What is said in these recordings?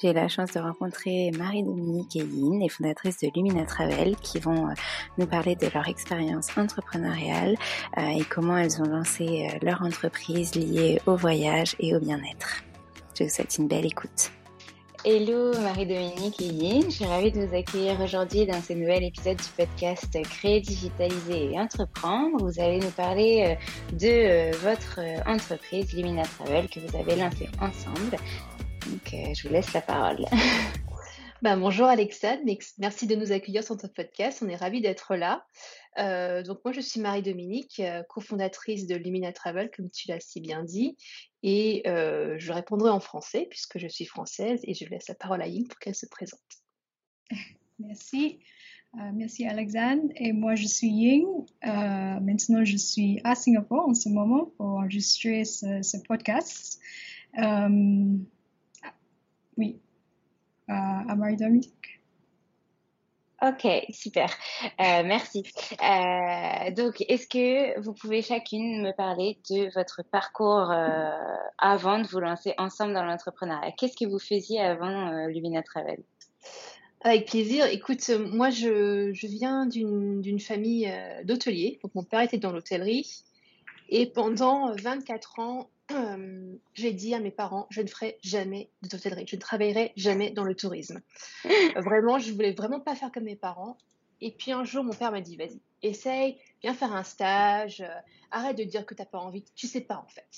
J'ai la chance de rencontrer Marie-Dominique et Yin, les fondatrices de Lumina Travel, qui vont euh, nous parler de leur expérience entrepreneuriale euh, et comment elles ont lancé euh, leur entreprise liée au voyage et au bien-être. Je vous souhaite une belle écoute. Hello Marie-Dominique et Yin, je suis ravie de vous accueillir aujourd'hui dans ce nouvel épisode du podcast Créer, digitaliser et entreprendre. Vous allez nous parler de votre entreprise Lumina Travel que vous avez lancée ensemble. Donc, euh, je vous laisse la parole. Bah, bonjour Alexandre, merci de nous accueillir sur ton podcast. On est ravis d'être là. Euh, donc moi je suis Marie-Dominique, euh, cofondatrice de Lumina Travel, comme tu l'as si bien dit, et je répondrai en français puisque je suis française et je laisse la parole à Ying pour qu'elle se présente. Merci. merci Alexandre. Et moi je suis Ying. maintenant je suis à Singapour en ce moment pour enregistrer ce, ce podcast. Oui, à Marie-Dominique. Ok, super. Euh, merci. Euh, donc, est-ce que vous pouvez chacune me parler de votre parcours euh, avant de vous lancer ensemble dans l'entrepreneuriat? Qu'est-ce que vous faisiez avant Lumina Travel? Avec plaisir. Écoute, moi, je, je viens d'une famille d'hôteliers. Donc, mon père était dans l'hôtellerie. Et pendant 24 ans, j'ai dit à mes parents, je ne ferai jamais d'hôtellerie, je ne travaillerai jamais dans le tourisme. vraiment, je voulais vraiment pas faire comme mes parents. Et puis un jour, mon père m'a dit, vas-y, essaye, viens faire un stage, euh, arrête de dire que tu n'as pas envie, tu sais pas en fait.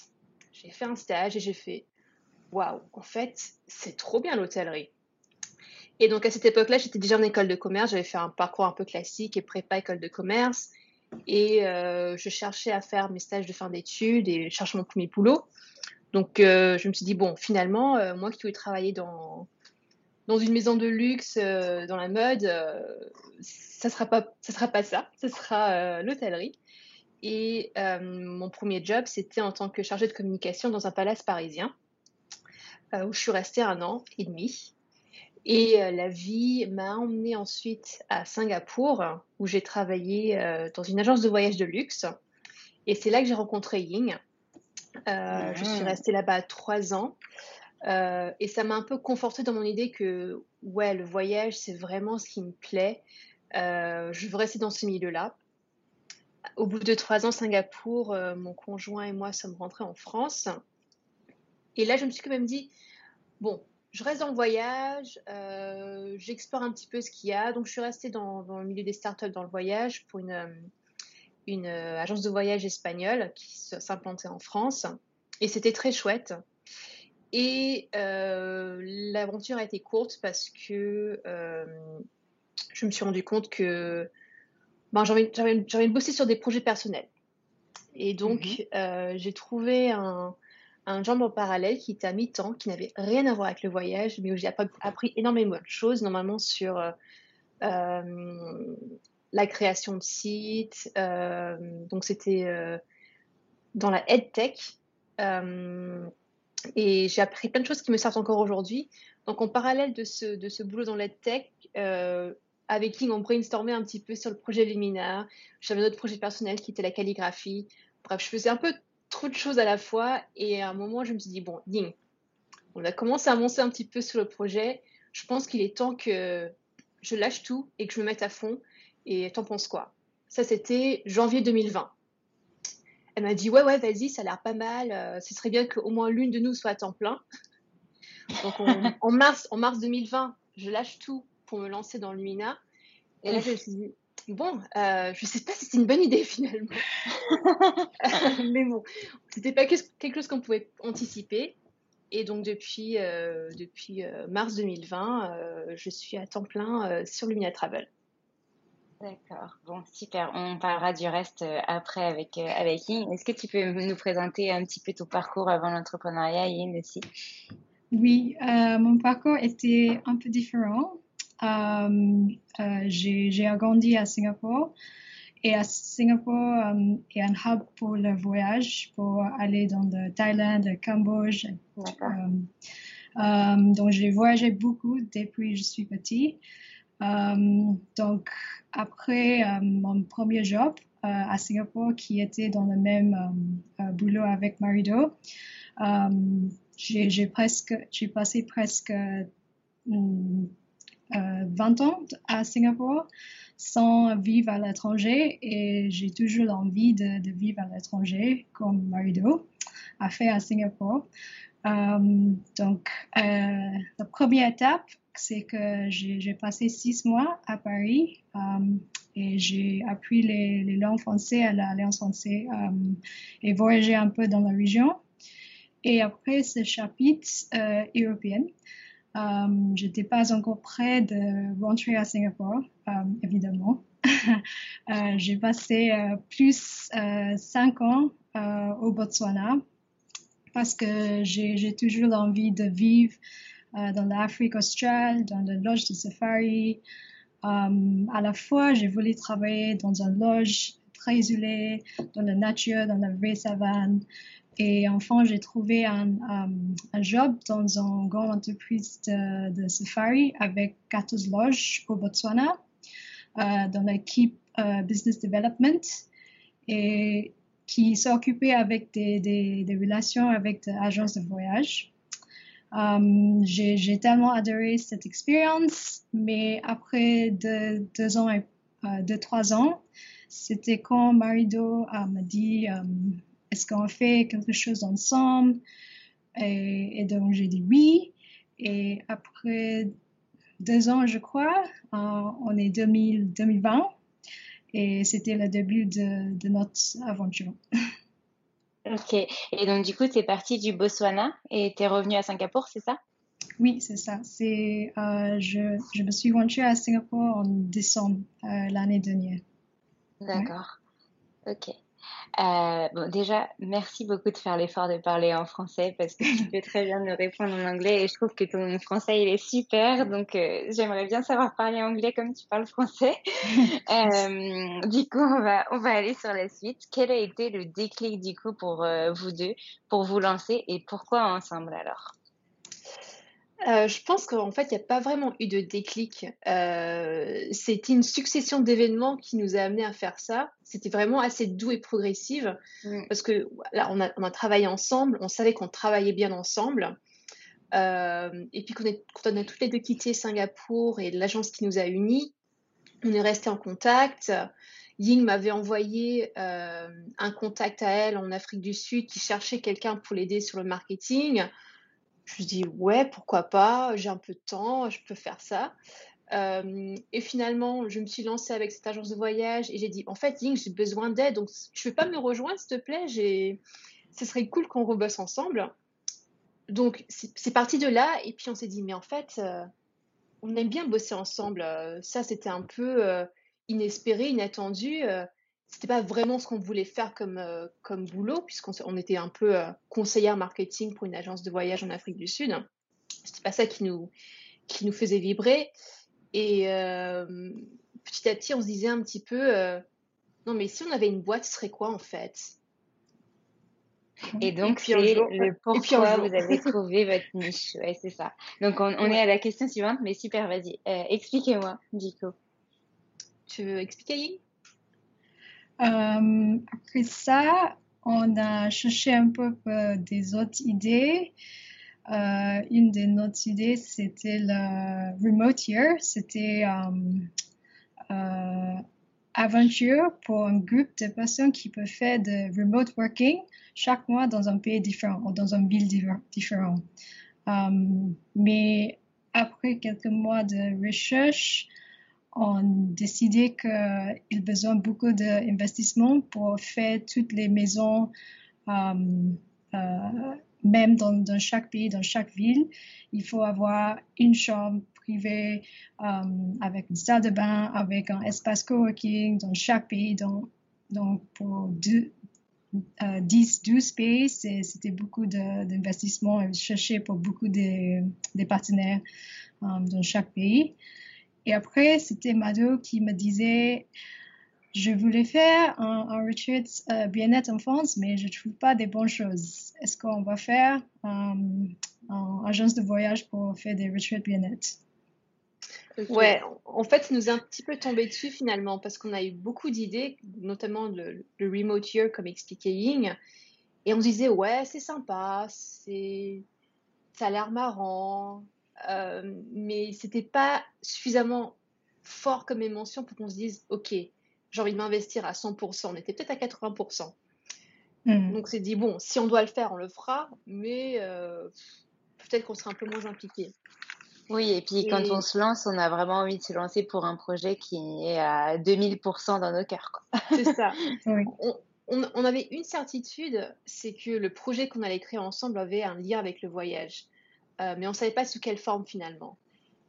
J'ai fait un stage et j'ai fait, waouh, en fait, c'est trop bien l'hôtellerie. Et donc à cette époque-là, j'étais déjà en école de commerce, j'avais fait un parcours un peu classique et prépa école de commerce. Et euh, je cherchais à faire mes stages de fin d'études et je cherchais mon premier boulot. Donc euh, je me suis dit, bon, finalement, euh, moi qui voulais travailler dans, dans une maison de luxe, dans la mode, ça ne sera, pas, ça sera pas ça, ce sera l'hôtellerie. Et mon premier job, c'était en tant que chargée de communication dans un palace parisien, où je suis restée un an et demi. Et euh, la vie m'a emmenée ensuite à Singapour, où j'ai travaillé euh, dans une agence de voyage de luxe. Et c'est là que j'ai rencontré Ying. Euh, je suis ah. restée là-bas trois ans. et ça m'a un peu confortée dans mon idée que, ouais, le voyage, c'est vraiment ce qui me plaît. je veux rester dans ce milieu-là. Au bout de trois ans, Singapour, mon conjoint et moi sommes rentrés en France. Et là, je me suis quand même dit, bon, je reste dans le voyage, euh, j'explore un petit peu ce qu'il y a. Donc, je suis restée dans, le milieu des startups dans le voyage pour une, euh, une euh, agence de voyage espagnole qui s'implantait en France. Et c'était très chouette. Et l'aventure a été courte parce que je me suis rendu compte que ben, j'avais envie, de bosser sur des projets personnels. Et donc, mmh j'ai trouvé un, un job en parallèle qui était à mi-temps, qui n'avait rien à voir avec le voyage, mais où j'ai appris énormément de choses, normalement sur euh, euh, la création de sites. Euh, donc c'était dans la EdTech. et j'ai appris plein de choses qui me servent encore aujourd'hui. Donc, en parallèle de ce, de ce boulot dans l'EdTech, avec qui on brainstormait un petit peu sur le projet Luminar. J'avais un autre projet personnel qui était la calligraphie. Bref, je faisais un peu trop de choses à la fois. Et à un moment, je me suis dit, bon, Ying, on a commencé à avancer un petit peu sur le projet. Je pense qu'il est temps que je lâche tout et que je me mette à fond. Et t'en penses quoi? Ça, c'était janvier 2020. Elle m'a dit, ouais, ouais, vas-y, ça a l'air pas mal. Euh, ce serait bien qu'au moins l'une de nous soit à temps plein. Donc, en, mars, en mars 2020, je lâche tout pour me lancer dans le MINA. Et là, je me suis dit, bon, euh, je ne sais pas si c'est une bonne idée finalement. Mais bon, c'était pas quelque chose qu'on pouvait anticiper. Et donc depuis, euh, depuis euh, mars 2020, je suis à temps plein sur Lumina Travel. D'accord, bon, super. On parlera du reste après avec, avec Yin. Est-ce que tu peux nous présenter un petit peu ton parcours avant l'entrepreneuriat, Yin aussi? Oui, mon parcours était un peu différent. Euh, euh, j'ai agrandi à Singapour. Et à Singapour, euh, il y a un hub pour le voyage, pour aller dans le Thaïlande, le Cambodge. donc, j'ai voyagé beaucoup depuis que je suis petit. donc, après mon premier job à Singapour, qui était dans le même boulot avec Marido, j'ai presque, j'ai passé presque 20 ans à Singapour sans vivre à l'étranger et j'ai toujours l'envie de, vivre à l'étranger comme Marido a fait à Singapour. Euh, donc, euh, la première étape, c'est que j'ai passé six mois à Paris euh, et j'ai appris les, les, langues françaises à l'Alliance française et voyagé un peu dans la région. Et après ce chapitre européen, euh, j'étais pas encore prêt de rentrer à Singapour, euh, évidemment. euh, j'ai passé plus euh, cinq ans au Botswana parce que j'ai toujours envie de vivre dans l'Afrique australe, dans le lodge de safari. à la fois, j'ai voulu travailler dans un lodge très isolé, dans la nature, dans la vraie savane. Et enfin, j'ai trouvé un, un, job dans une grande entreprise de, safari avec 14 loges au Botswana, euh, dans l'équipe euh, Business Development, et qui s'occupait avec des, des, relations avec des agences de voyage. Um, j'ai tellement adoré cette expérience, mais après deux, deux ans et deux, trois ans, c'était quand Marido m'a dit est-ce qu'on fait quelque chose ensemble? Et, donc j'ai dit oui. Et après deux ans, je crois, on est 2000, 2020 et c'était le début de, notre aventure. Ok. Et donc, du coup, tu es parti du Botswana et tu es revenu à Singapour, c'est ça? Oui, c'est ça. C'est, euh, je, je, me suis rendue à Singapour en décembre euh, l'année dernière. D'accord. Ok. Euh, bon, déjà, merci beaucoup de faire l'effort de parler en français parce que tu peux très bien me répondre en anglais et je trouve que ton français il est super. Donc, euh, j'aimerais bien savoir parler anglais comme tu parles français. euh, du coup, on va on va aller sur la suite. Quel a été le déclic du coup pour vous deux pour vous lancer et pourquoi ensemble alors? Euh, je pense qu'en fait, il n'y a pas vraiment eu de déclic. Euh, c'était une succession d'événements qui nous a amené à faire ça. C'était vraiment assez doux et progressive mm. parce que là, on a, on a, travaillé ensemble, on savait qu'on travaillait bien ensemble. Euh, et puis, quand on a toutes les deux quitté Singapour et l'agence qui nous a unis, on est resté en contact. Ying m'avait envoyé un contact à elle en Afrique du Sud qui cherchait quelqu'un pour l'aider sur le marketing. Je me dis ouais, pourquoi pas, j'ai un peu de temps, je peux faire ça. Euh, et finalement, je me suis lancée avec cette agence de voyage et j'ai dit en fait, Ying, j'ai besoin d'aide, donc ne veux pas me rejoindre, s'il te plaît. J'ai... Ce serait cool qu'on rebosse ensemble. Donc c'est parti de là et puis on s'est dit mais en fait, euh, on aime bien bosser ensemble. Euh, ça, c'était un peu inespéré, inattendu c'était pas vraiment ce qu'on voulait faire comme, euh, comme boulot, puisqu'on on était un peu euh, conseillère marketing pour une agence de voyage en Afrique du Sud. C'était pas ça qui nous, qui nous faisait vibrer. Et euh, petit à petit, on se disait un petit peu, non, mais si on avait une boîte, ce serait quoi en fait? Et donc, c'est le pourquoi vous avez trouvé votre niche. Ouais, c'est ça. Donc, on, est à la question suivante, mais super, vas-y. Euh, expliquez-moi, Dico. Tu veux expliquer, euh, Après ça, on a cherché un peu euh, des autres idées. Euh, une de nos idées, c'était le Remote Year. C'était euh, aventure pour un groupe de personnes qui peuvent faire de remote working chaque mois dans un pays différent ou dans une ville différent. Um, mais après quelques mois de recherche, on a décidé qu'il a besoin beaucoup d'investissement pour faire toutes les maisons, um, euh, même dans, chaque pays, dans chaque ville. Il faut avoir une chambre privée euh, avec une salle de bain, avec un espace coworking dans chaque pays. Donc, pour deux, 10, 12 pays, c'était beaucoup d'investissement et chercher pour beaucoup de, partenaires euh, dans chaque pays. Et après, c'était Mado qui me disait, je voulais faire un, un retreat euh, bien-être en France, mais je ne trouve pas des bonnes choses. Est-ce qu'on va faire euh, une agence de voyage pour faire des retreats bien-être? Ouais, en fait, ça nous est un petit peu tombé dessus finalement parce qu'on a eu beaucoup d'idées, notamment le, remote year comme expliquait Ying, et on se disait ouais, c'est sympa, c'est, ça a l'air marrant, euh, mais c'était pas suffisamment fort comme émotion pour qu'on se dise ok, j'ai envie de m'investir à 100%. On était peut-être à 80%. Mmh. Donc c'est dit bon, si on doit le faire, on le fera, mais euh, peut-être qu'on sera un peu moins impliqué. Oui, et puis quand on se lance, on a vraiment envie de se lancer pour un projet qui est à 2000% dans nos cœurs. C'est ça. on, avait une certitude, c'est que le projet qu'on allait créer ensemble avait un lien avec le voyage. Euh, mais on ne savait pas sous quelle forme finalement.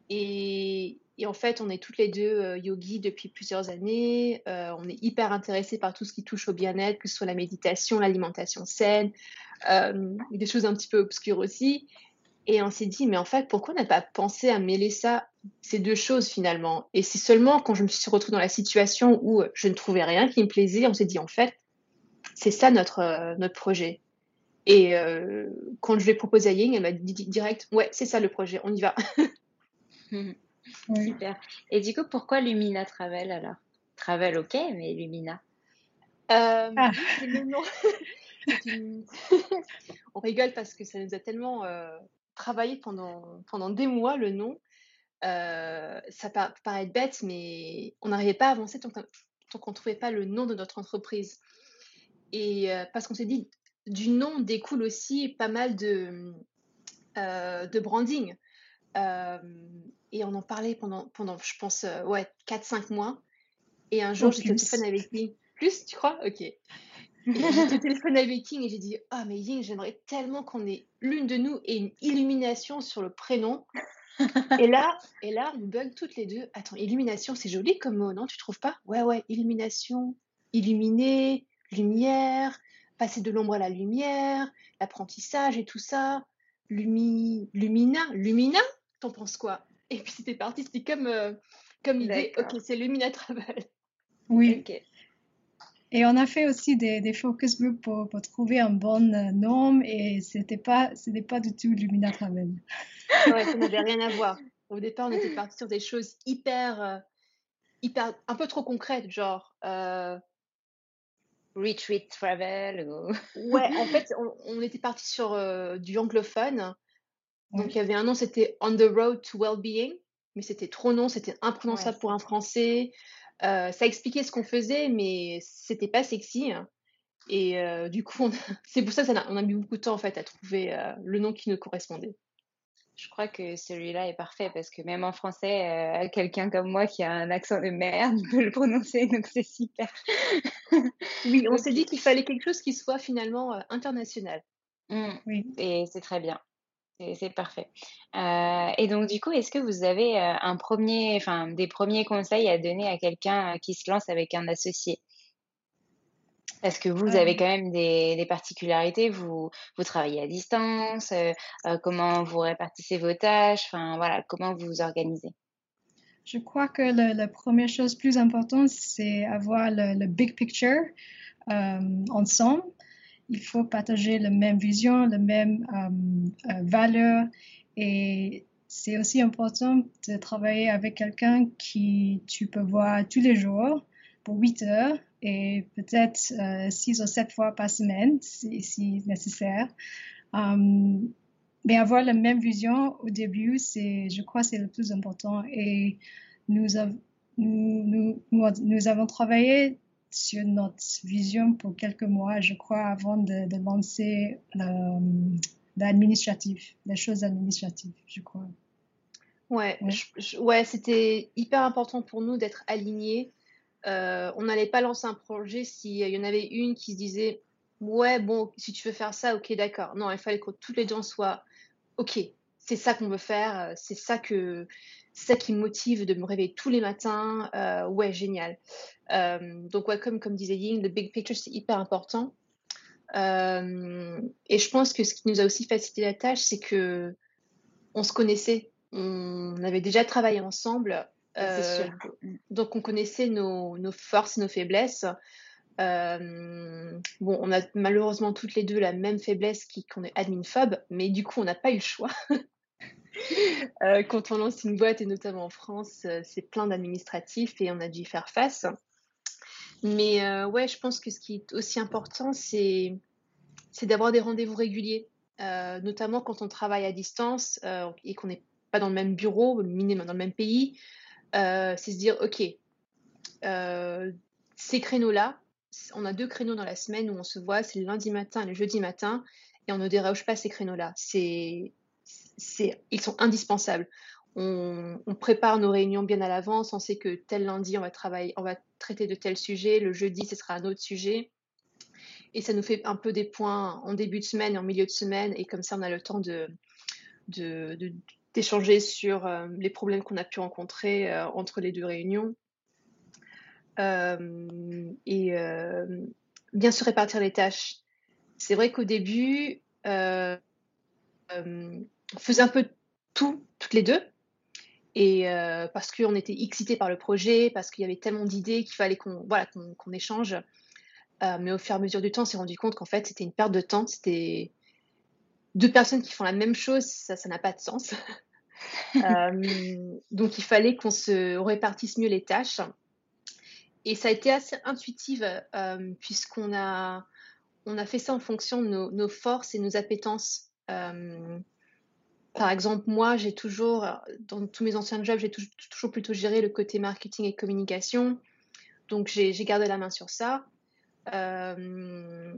Et, en fait, on est toutes les deux euh, yogis depuis plusieurs années. Euh, on est hyper intéressés par tout ce qui touche au bien-être, que ce soit la méditation, l'alimentation saine, des choses un petit peu obscures aussi. Et on s'est dit, mais en fait, pourquoi on n'a pas pensé à mêler ça, ces deux choses finalement? Et c'est seulement quand je me suis retrouvée dans la situation où je ne trouvais rien qui me plaisait, on s'est dit, en fait, c'est ça notre, notre projet. Et euh, quand je l'ai proposé à Ying, elle m'a dit direct, ouais, c'est ça le projet, on y va. Super. Et du coup, pourquoi Lumina Travel alors? Travel, ok, mais Lumina? Euh, ah. on rigole parce que ça nous a tellement travaillé pendant, pendant des mois le nom. Euh, ça paraît paraît bête, mais on n'arrivait pas à avancer tant qu'on ne trouvait pas le nom de notre entreprise. Et euh, parce qu'on s'est dit, du nom découle aussi pas mal de, euh, de branding. et on en parlait pendant, pendant je pense, ouais, 4-5 mois. Et un jour, j'étais au téléphone avec lui. Plus, tu crois? Ok. J'étais au téléphone avec Ying et j'ai dit Ah, mais Ying, j'aimerais tellement qu'on ait l'une de nous et une illumination sur le prénom. et là, et là, on bug toutes les deux. Attends, illumination, c'est joli comme mot, non? Tu trouves pas? Ouais, ouais, illumination, illuminer, lumière, passer de l'ombre à la lumière, l'apprentissage et tout ça. Lumi, lumina, lumina T'en penses quoi? Et puis c'était parti, c'était comme, euh, comme l'idée, ok, c'est Lumina Travel. Oui. Et on a fait aussi des, des focus groups pour, pour, trouver un bon euh, nom et c'était pas, c'était pas du tout Lumina Travel. ouais, ça n'avait rien à voir. Au départ, on était parti sur des choses hyper, euh, hyper, un peu trop concrètes, genre. Euh... Retreat travel Ouais, en fait, on, était parti sur euh, du anglophone. Donc, il y avait un nom, c'était On the Road to Wellbeing, mais c'était trop long, c'était imprononçable pour un français. Euh, ça expliquait ce qu'on faisait, mais c'était pas sexy. Hein. Et euh, du coup, c'est pour ça qu'on a, mis beaucoup de temps en fait à trouver le nom qui nous correspondait. Je crois que celui-là est parfait parce que même en français, quelqu'un comme moi qui a un accent de merde peut le prononcer, donc c'est super. oui, on s'est dit qu'il fallait quelque chose qui soit finalement international. Mmh, oui. Et c'est très bien. C'est parfait. Euh, et donc, du coup, est-ce que vous avez euh, un premier, enfin, des premiers conseils à donner à quelqu'un euh, qui se lance avec un associé? Parce que vous, avez quand même des, particularités? Vous, vous travaillez à distance. comment vous répartissez vos tâches? Enfin, voilà, comment vous vous organisez? Je crois que la première chose plus importante, c'est avoir le, big picture ensemble il faut partager la même vision, la même euh, euh, valeur et c'est aussi important de travailler avec quelqu'un qui tu peux voir tous les jours pour 8 heures et peut-être 6 ou 7 fois par semaine si, si nécessaire. mais avoir la même vision au début, c'est, je crois, c'est le plus important. Et nous, nous, nous, nous avons travaillé sur notre vision pour quelques mois, je crois, avant de, lancer l'administratif, les choses administratives, je crois. Ouais, ouais. c'était hyper important pour nous d'être alignés. Euh, on n'allait pas lancer un projet s'il y en avait une qui se disait Ouais, bon, si tu veux faire ça, ok, d'accord. Non, il fallait que tous les gens soient Ok, c'est ça qu'on veut faire, c'est ça que ça qui me motive de me réveiller tous les matins. Euh, ouais, génial. Euh, donc, comme, comme disait Ying, le big picture, c'est hyper important. Euh, et je pense que ce qui nous a aussi facilité la tâche, c'est que on se connaissait. On avait déjà travaillé ensemble. Donc, on connaissait nos, nos, forces et nos faiblesses. bon, on a malheureusement toutes les deux la même faiblesse qu'on est admin-phobe, mais du coup, on n'a pas eu le choix. Euh, quand on lance une boîte, et notamment en France, euh, c'est plein d'administratifs et on a dû y faire face. Mais euh, ouais, je pense que ce qui est aussi important, c'est d'avoir des rendez-vous réguliers, notamment quand on travaille à distance et qu'on n'est pas dans le même bureau, minimum dans le même pays. C'est se dire, OK, ces créneaux-là, on a deux créneaux dans la semaine où on se voit, c'est le lundi matin et le jeudi matin, et on ne déroge pas ces créneaux-là. C'est ils sont indispensables. On, prépare nos réunions bien à l'avance. On sait que tel lundi, on va travailler, on va traiter de tel sujet. Le jeudi, ce sera un autre sujet. Et ça nous fait un peu des points en début de semaine et en milieu de semaine. Et comme ça, on a le temps de, d'échanger sur euh, les problèmes qu'on a pu rencontrer euh, entre les deux réunions. Euh, et bien se répartir les tâches. C'est vrai qu'au début, on faisait un peu tout, toutes les deux. Et parce qu'on était excités par le projet, parce qu'il y avait tellement d'idées qu'il fallait qu'on voilà, qu'on échange. Mais au fur et à mesure du temps, on s'est rendu compte qu'en fait, c'était une perte de temps. C'était deux personnes qui font la même chose, ça n'a pas de sens. Euh, donc, il fallait qu'on se répartisse mieux les tâches. Et ça a été assez intuitif, puisqu'on a, on a fait ça en fonction de nos, forces et nos appétences. Par exemple, moi, j'ai toujours, dans tous mes anciens jobs, j'ai toujours plutôt géré le côté marketing et communication. Donc, j'ai gardé la main sur ça. Euh,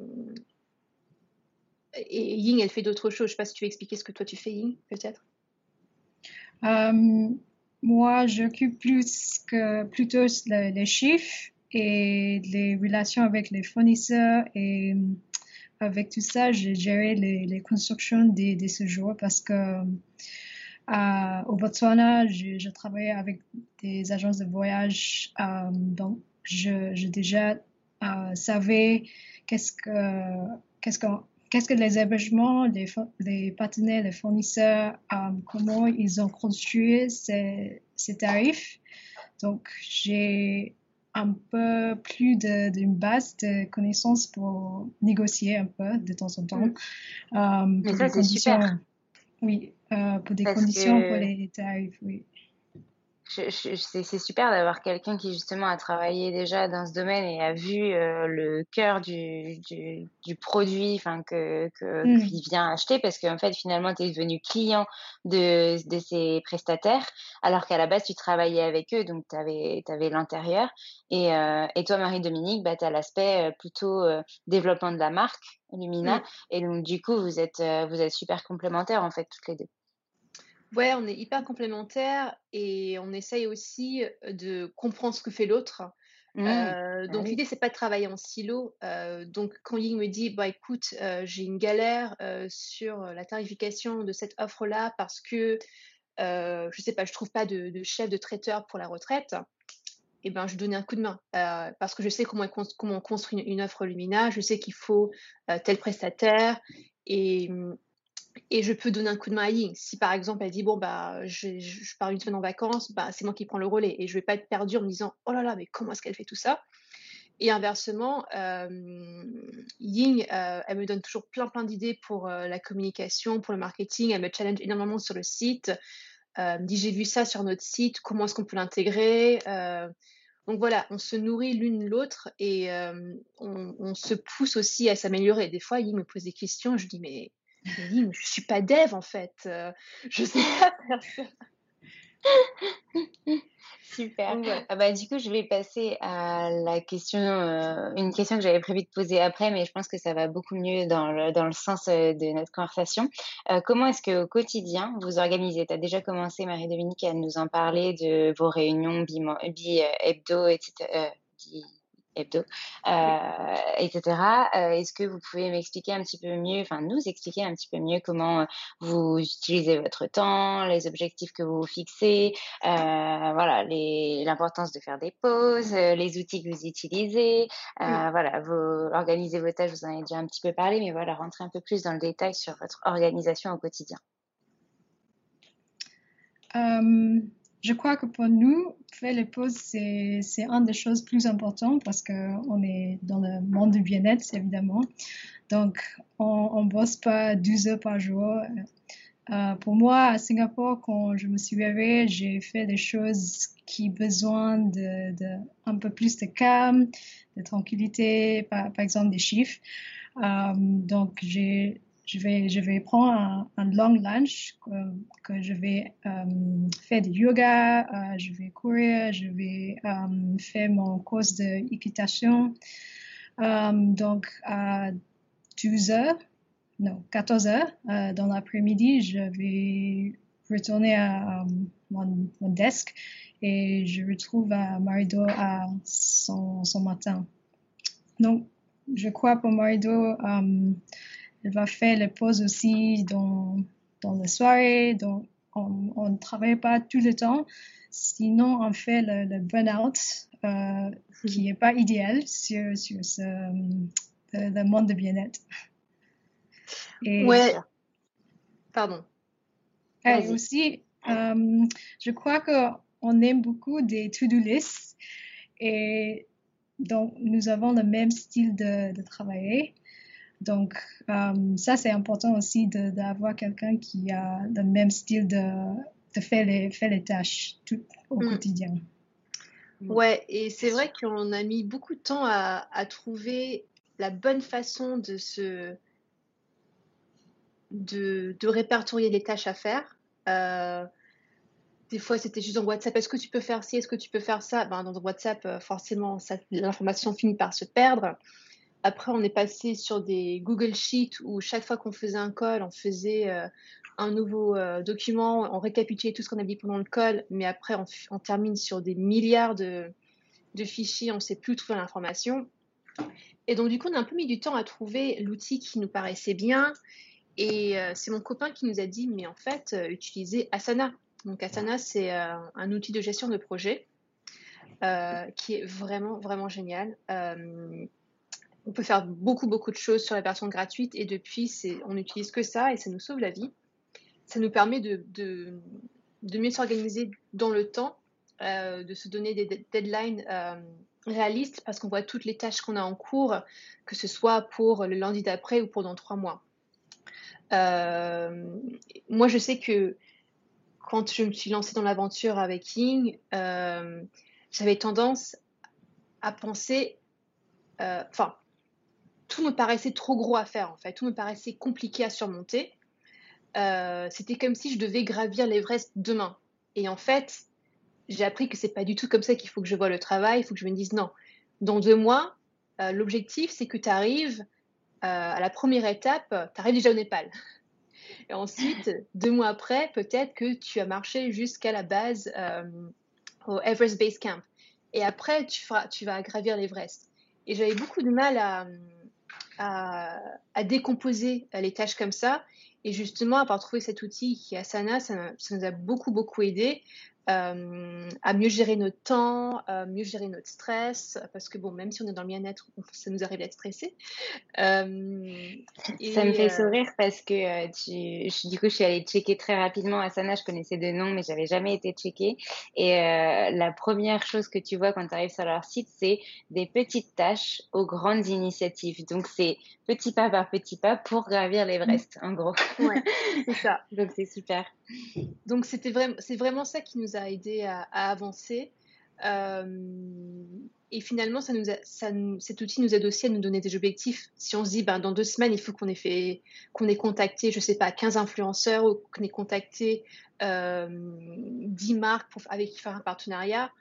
et Ying, elle fait d'autres choses. Je ne sais pas si tu veux expliquer ce que toi tu fais, Ying, peut-être. Euh, moi, j'occupe plus que plutôt les chiffres et les relations avec les fournisseurs et avec tout ça, j'ai géré les, constructions des, des, séjours parce que euh, au Botswana, je, travaillais avec des agences de voyage, euh, donc je, déjà euh, qu'est-ce que qu'est-ce que qu'est-ce que les hébergements, les, les, partenaires, les fournisseurs, comment ils ont construit ces, ces tarifs? Donc j'ai un peu plus d'une base de connaissances pour négocier un peu de temps en temps. Mm. Euh, Mais ça, c'est super. Oui, euh, pour des conditions pour les tarifs, oui c'est super d'avoir quelqu'un qui justement a travaillé déjà dans ce domaine et a vu euh, le cœur du, du, du produit enfin que, mmh. qu'il vient acheter parce qu'en fait finalement tu es devenu client de, de ces prestataires alors qu'à la base tu travaillais avec eux donc tu avais, avais l'intérieur et, euh, et toi Marie-Dominique bah, tu as l'aspect euh, plutôt développement de la marque Lumina mmh. et donc du coup vous êtes, vous êtes super complémentaires en fait toutes les deux. Ouais, on est hyper complémentaires et on essaye aussi de comprendre ce que fait l'autre. Mmh. Bah donc l'idée c'est pas de travailler en silo. donc quand Ying me dit bah écoute j'ai une galère sur la tarification de cette offre là parce que je sais pas je trouve pas de, chef de traiteur pour la retraite. Et eh ben je donnais un coup de main parce que je sais comment, comment on construit une, une offre Lumina, je sais qu'il faut tel prestataire et, mmh, et je peux donner un coup de main à Ying. Si par exemple elle dit bon bah je, pars une semaine en vacances, bah c'est moi qui prends le relais et je vais pas être perdue en me disant oh là là mais comment est-ce qu'elle fait tout ça? Et inversement, Ying, elle me donne toujours plein plein d'idées pour la communication, pour le marketing. Elle me challenge énormément sur le site. me dit j'ai vu ça sur notre site, comment est-ce qu'on peut l'intégrer? Donc voilà, on se nourrit l'une l'autre et on, se pousse aussi à s'améliorer. Des fois, Ying me pose des questions, je dis mais, mais Ying, je suis pas dev en fait, je sais pas faire ça. Super. Ah bah, du coup, je vais passer à la question, euh, une question que j'avais prévu de poser après, mais je pense que ça va beaucoup mieux dans le, dans le sens euh, de notre conversation. Euh, comment est-ce qu'au quotidien, vous organisez? Tu as déjà commencé, Marie-Dominique, à nous en parler de vos réunions bi-hebdo, etc hebdo, euh, etc. Euh, est-ce que vous pouvez m'expliquer un petit peu mieux, enfin nous expliquer un petit peu mieux comment euh, vous utilisez votre temps, les objectifs que vous fixez, voilà, l'importance de faire des pauses, les outils que vous utilisez, voilà, vous organisez vos tâches, vous en avez déjà un petit peu parlé, mais voilà, rentrer un peu plus dans le détail sur votre organisation au quotidien je crois que pour nous, faire les pauses, c'est, c'est une des choses plus importantes parce qu'on est dans le monde du bien-être, évidemment. Donc, on ne bosse pas 12 heures par jour. Euh, pour moi, à Singapour, quand je me suis réveillée, j'ai fait des choses qui ont besoin de, peu plus de calme, de tranquillité, par, par exemple des chiffres. Euh, donc, j'ai je vais, prendre un, long lunch, que, je vais euh, faire du yoga, euh, je vais courir, je vais euh, faire mon cours d'équitation. donc, à 12 heures, non, 14 heures, dans l'après-midi, je vais retourner à mon, mon, desk et je retrouve Marido à son matin. Donc, je crois pour Marido, elle va faire les pauses aussi dans, dans la soirée. Donc, on ne travaille pas tout le temps. Sinon, on fait le, le burn-out euh, qui n'est pas idéal sur, sur ce, euh, le, monde de bien-être. ouais. Pardon. Et aussi, euh, je crois qu'on aime beaucoup des to-do lists. Et donc, nous avons le même style de, de travailler. Donc, euh, ça, c'est important aussi d'avoir quelqu'un qui a le même style de, de faire, les, faire les tâches tout, au mm. quotidien. Ouais, et c'est vrai qu'on a mis beaucoup de temps à, à, trouver la bonne façon de se de, de répertorier les tâches à faire. Euh, des fois, c'était juste dans WhatsApp. Est-ce que tu peux faire ci Est-ce que tu peux faire ça? Ben, Dans WhatsApp, euh, forcément, l'information finit par se perdre. Après, on est passé sur des Google Sheets où chaque fois qu'on faisait un call, on faisait euh, un nouveau euh, document, on récapitulait tout ce qu'on a dit pendant le call, mais après, on, termine sur des milliards de, fichiers, on ne sait plus trouver l'information. Et donc, du coup, on a un peu mis du temps à trouver l'outil qui nous paraissait bien. Et euh, c'est mon copain qui nous a dit, mais en fait, utilisez Asana. Donc, Asana, c'est un outil de gestion de projet qui est vraiment, vraiment génial on peut faire beaucoup, beaucoup de choses sur la version gratuite et depuis, on n'utilise que ça et ça nous sauve la vie. Ça nous permet de, mieux s'organiser dans le temps, euh, de se donner des deadlines euh, réalistes parce qu'on voit toutes les tâches qu'on a en cours, que ce soit pour le lundi d'après ou pour dans trois mois. Euh, moi, je sais que quand je me suis lancée dans l'aventure avec King, j'avais tendance à penser, enfin, tout me paraissait trop gros à faire en fait, tout me paraissait compliqué à surmonter. Euh, c'était comme si je devais gravir l'Everest demain. Et en fait, j'ai appris que c'est pas du tout comme ça qu'il faut que je vois le travail. Il faut que je me dise non. Dans deux mois, euh, l'objectif c'est que tu arrives euh, à la première étape, tu arrives déjà au Népal. Et ensuite, deux mois après, peut-être que tu as marché jusqu'à la base au Everest Base Camp. Et après, tu, feras, tu vas gravir l'Everest. Et j'avais beaucoup de mal à, à, décomposer les tâches comme ça. Et justement, à part trouver cet outil qui est Asana, ça, ça nous a beaucoup, beaucoup aidé euh, à mieux gérer notre temps, à mieux gérer notre stress, parce que bon, même si on est dans le bien-être, ça nous arrive d'être stressé. Euh, ça me fait euh, sourire parce que tu, du coup, je suis allée checker très rapidement Asana, je connaissais de nom, mais j'avais jamais été checker. Et la première chose que tu vois quand tu arrives sur leur site, c'est des petites tâches aux grandes initiatives. Donc c'est petit pas par petit pas pour gravir l'Everest, en gros. Ouais, c'est ça. Donc c'est super. Donc c'était vraiment, c'est vraiment ça qui nous a aidé à, avancer. Euh, et finalement, ça nous ça cet outil nous aide aussi à nous donner des objectifs. Si on se dit, ben, dans deux semaines, il faut qu'on ait fait, qu'on ait contacté, je sais pas, 15 influenceurs ou qu'on ait contacté euh, 10 marques pour, avec qui faire un partenariat,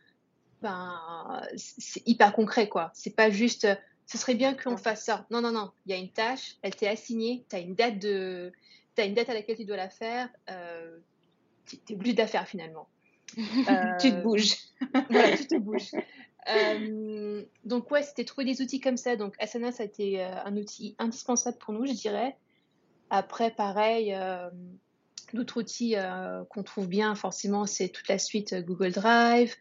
ben, c'est hyper concret, quoi. C'est pas juste, ce serait bien qu'on fasse ça. Non, non, non. Il y a une tâche, elle t'est assignée, tu as une date de, as une date à laquelle tu dois la faire. Euh, tu es obligé de la faire finalement. Tu te euh, bouges. voilà, tu te bouges. Euh, donc ouais, c'était trouver des outils comme ça. Donc Asana, ça a été un outil indispensable pour nous, je dirais. Après, pareil, d'autres outils qu'on trouve bien, forcément, c'est toute la suite Google Drive.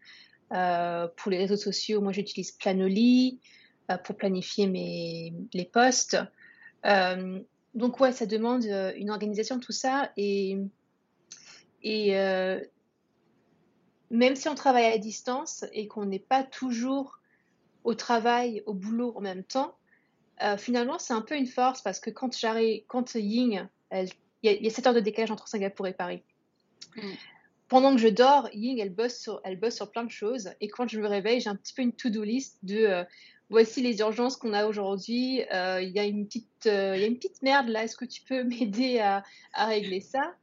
pour les réseaux sociaux, moi j'utilise Planoly. Euh, pour planifier mes, les postes. Euh, donc ouais, ça demande euh, une organisation de tout ça et, et même si on travaille à distance et qu'on n'est pas toujours au travail, au boulot en même temps, finalement c'est un peu une force parce que quand j'arrive, quand Ying, il y, a 7 heures de décalage entre Singapour et Paris. Mm. Pendant que je dors, Ying, elle bosse sur, elle bosse sur plein de choses et quand je me réveille, j'ai un petit peu une to-do list de voici les urgences qu'on a aujourd'hui. Euh, il y, a une petite, euh, y a une petite merde là. Est-ce que tu peux m'aider à, régler ça?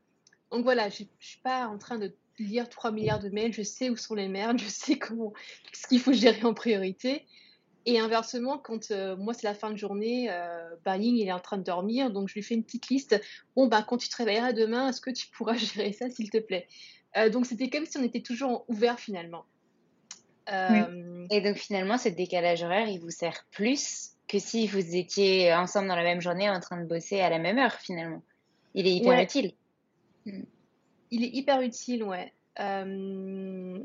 Donc voilà, je ne suis pas en train de lire 3 milliards de mails. Je sais où sont les merdes. Je sais comment, ce qu'il faut gérer en priorité. Et inversement, quand euh, moi c'est la fin de journée, euh, il est en train de dormir, donc je lui fais une petite liste. Bon, ben, quand tu te réveilleras demain, est-ce que tu pourras gérer ça, s'il te plaît? Donc c'était comme si on était toujours ouvert finalement. Euh, et donc finalement, ce décalage horaire, il vous sert plus que si vous étiez ensemble dans la même journée en train de bosser à la même heure finalement. Il est hyper utile. Il est hyper utile, ouais. Euh,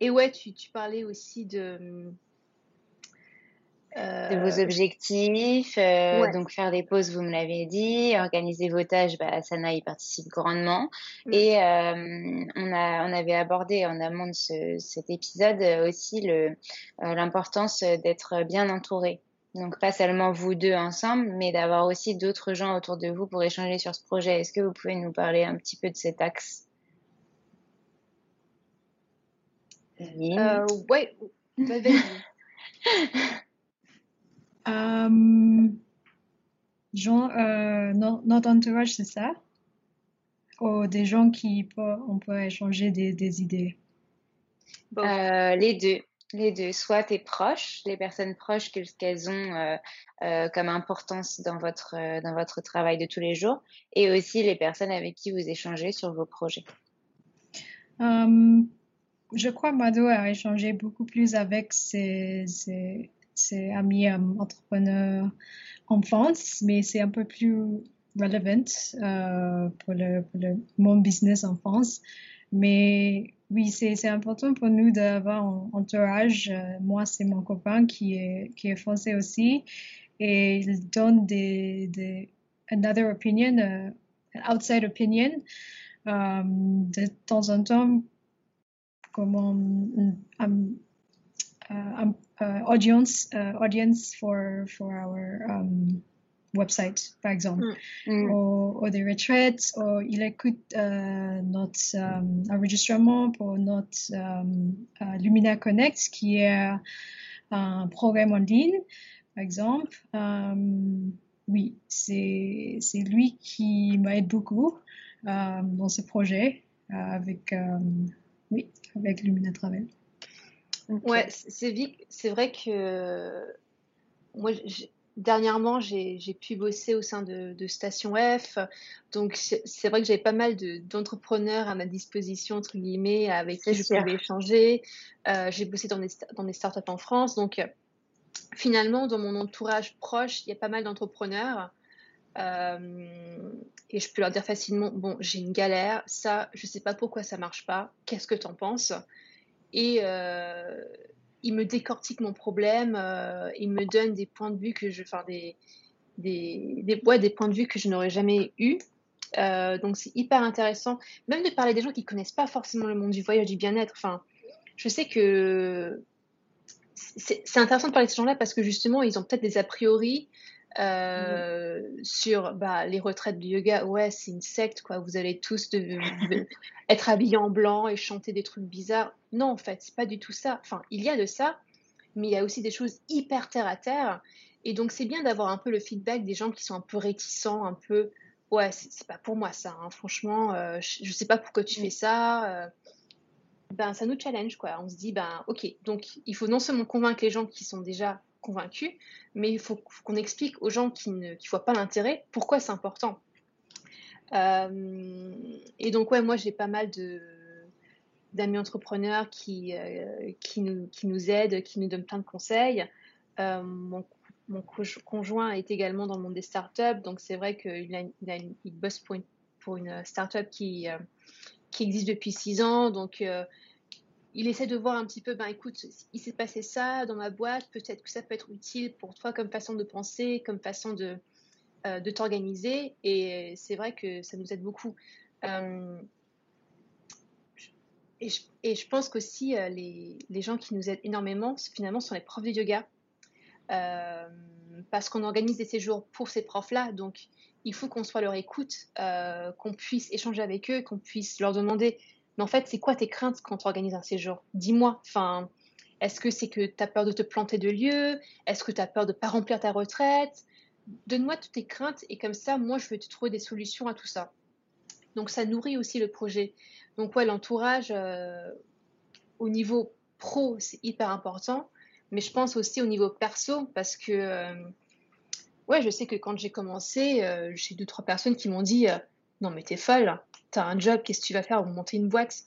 et ouais, tu, tu, parlais aussi de de vos euh, objectifs, euh, donc faire des pauses, vous me l'avez dit, organiser vos tâches, bah, Sana y participe grandement. Mm. Et on, a, on avait abordé en amont de ce, cet épisode aussi l'importance d'être bien entouré. Donc pas seulement vous deux ensemble, mais d'avoir aussi d'autres gens autour de vous pour échanger sur ce projet. Est-ce que vous pouvez nous parler un petit peu de cet axe? Euh, Ouais, Euh, genre, euh, notre entourage, c'est ça? Ou des gens qui peuvent, on peut échanger des, des idées? Les deux. Les deux, soit tes proches, les personnes proches, qu'elles ont euh, comme importance dans votre, dans votre travail de tous les jours, et aussi les personnes avec qui vous échangez sur vos projets. je crois Mado a échangé beaucoup plus avec ses, ses, c'est ami entrepreneur en France, mais c'est un peu plus relevant euh, pour, le, mon business en France. Mais oui, c'est important pour nous d'avoir un entourage. Euh, moi, c'est mon copain qui est, qui est français aussi et il donne des, des another opinion, uh, outside opinion. de temps en temps, comment um, um, uh, audience audience for um, website, par exemple, mm. mm. Ou, ou, des retraites, ou il écoute euh, notre um, enregistrement pour notre um, uh, Lumina Connect, qui est un programme en ligne, par exemple. Um, oui, c'est c'est lui qui m'aide beaucoup euh, dans ce projet euh, avec oui avec Lumina Travel. Ouais, c'est c'est vrai que moi, dernièrement, j'ai pu bosser au sein de, Station F. Donc, c'est vrai que j'avais pas mal d'entrepreneurs à ma disposition, entre guillemets, avec qui je pouvais échanger. Euh, j'ai bossé dans des, dans des startups en France. Donc, finalement, dans mon entourage proche, il y a pas mal d'entrepreneurs. et je peux leur dire facilement bon j'ai une galère ça je sais pas pourquoi ça marche pas qu'est-ce que tu en penses? Et ils me décortiquent mon problème ils me donnent des points de vue que je enfin des des, des, des points de vue que je n'aurais jamais eu. Donc c'est hyper intéressant. Même de parler des gens qui connaissent pas forcément le monde du voyage du bien-être. Enfin je sais que c'est intéressant de parler de ces gens-là parce que justement, ils ont peut-être des a priori euh, sur bah, les retraites du yoga. Ouais, c'est une secte, quoi. Vous allez tous être habillés en blanc et chanter des trucs bizarres. Non, en fait, c'est pas du tout ça. Enfin, il y a de ça, mais il y a aussi des choses hyper terre à terre. Et donc, c'est bien d'avoir un peu le feedback des gens qui sont un peu réticents, un peu. Ouais, c'est pas pour moi ça. Hein. Franchement, euh, je, sais pas pourquoi tu fais ça. Euh ben, ça nous challenge, quoi. On se dit, ben, ok, donc il faut non seulement convaincre les gens qui sont déjà convaincus, mais il faut, qu'on explique aux gens qui ne voient pas l'intérêt pourquoi c'est important. Euh, et donc, ouais, moi, j'ai pas mal d'amis entrepreneurs qui, euh, qui, nous, aident, qui nous donnent plein de conseils. Euh, mon, conjoint est également dans le monde des startups, donc c'est vrai qu'il bosse pour une, startup qui, qui existe depuis six ans. Donc, il essaie de voir un petit peu, ben écoute, il s'est passé ça dans ma boîte, peut-être que ça peut être utile pour toi comme façon de penser, comme façon de, euh, t'organiser. Et c'est vrai que ça nous aide beaucoup. Euh, et, je, pense qu'aussi, les, les, gens qui nous aident énormément, finalement, sont les profs de yoga. parce qu'on organise des séjours pour ces profs-là. Donc, il faut qu'on soit leur écoute, euh, qu'on puisse échanger avec eux, qu'on puisse leur demander Mais en fait, c'est quoi tes craintes quand tu organises un séjour? Dis-moi. Enfin, est-ce que c'est que tu as peur de te planter de lieu? Est-ce que tu as peur de ne pas remplir ta retraite? Donne-moi toutes tes craintes et comme ça, moi, je vais te trouver des solutions à tout ça. Donc, ça nourrit aussi le projet. Donc, ouais, l'entourage euh, au niveau pro, c'est hyper important. Mais je pense aussi au niveau perso parce que. Euh, ouais, je sais que quand j'ai commencé, euh, j'ai deux, trois personnes qui m'ont dit euh, Non, mais t'es folle, t'as un job, qu'est-ce que tu vas faire? Monter une boîte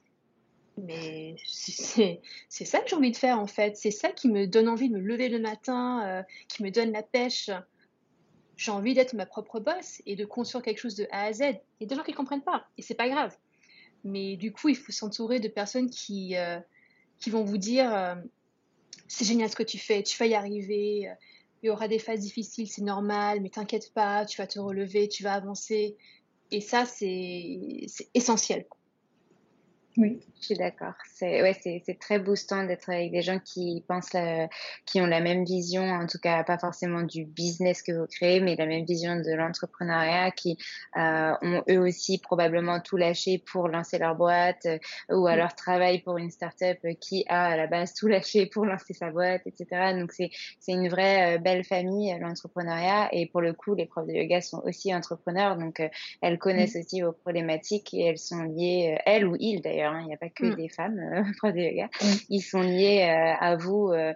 Mais c'est ça que j'ai envie de faire en fait. C'est ça qui me donne envie de me lever le matin, euh, qui me donne la pêche. J'ai envie d'être ma propre boss et de construire quelque chose de A à Z. Il y a des gens qui ne comprennent pas et c'est pas grave. Mais du coup, il faut s'entourer de personnes qui, qui vont vous dire c'est génial ce que tu fais, tu vas y arriver, il y aura des phases difficiles, c'est normal, mais t'inquiète pas, tu vas te relever, tu vas avancer. Et ça, c'est essentiel. Oui, je suis d'accord. C'est ouais, c'est très boostant d'être avec des gens qui pensent, qui ont la même vision, en tout cas pas forcément du business que vous créez, mais la même vision de l'entrepreneuriat, qui euh, ont eux aussi probablement tout lâché pour lancer leur boîte, euh, ou alors travaillent pour une startup qui a à la base tout lâché pour lancer sa boîte, etc. Donc c'est c'est une vraie euh, belle famille l'entrepreneuriat, et pour le coup les profs de yoga sont aussi entrepreneurs, donc elles connaissent aussi vos problématiques et elles sont liées, elles ou ils d'ailleurs Hein, il n'y a pas que mm. des femmes euh, profs de yoga. Mm. Ils sont liés euh, à vous euh,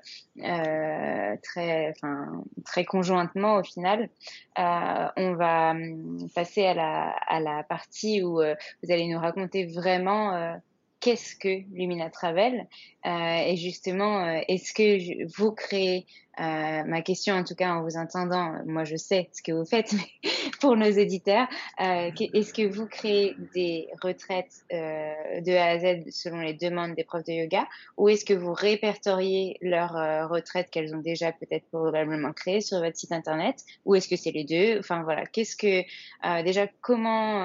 très, enfin, très conjointement au final. on va hum, passer à la, à la partie où vous allez nous raconter vraiment qu'est-ce que Lumina Travel et justement est-ce que vous créez euh, ma question, en tout cas, en vous entendant, moi je sais ce que vous faites, mais pour nos éditeurs, euh, est-ce que vous créez des retraites euh, de A à Z selon les demandes des profs de yoga, ou est-ce que vous répertoriez leurs euh, retraites qu'elles ont déjà peut-être probablement créées sur votre site internet, ou est-ce que c'est les deux? Enfin voilà, qu'est-ce que euh, déjà comment,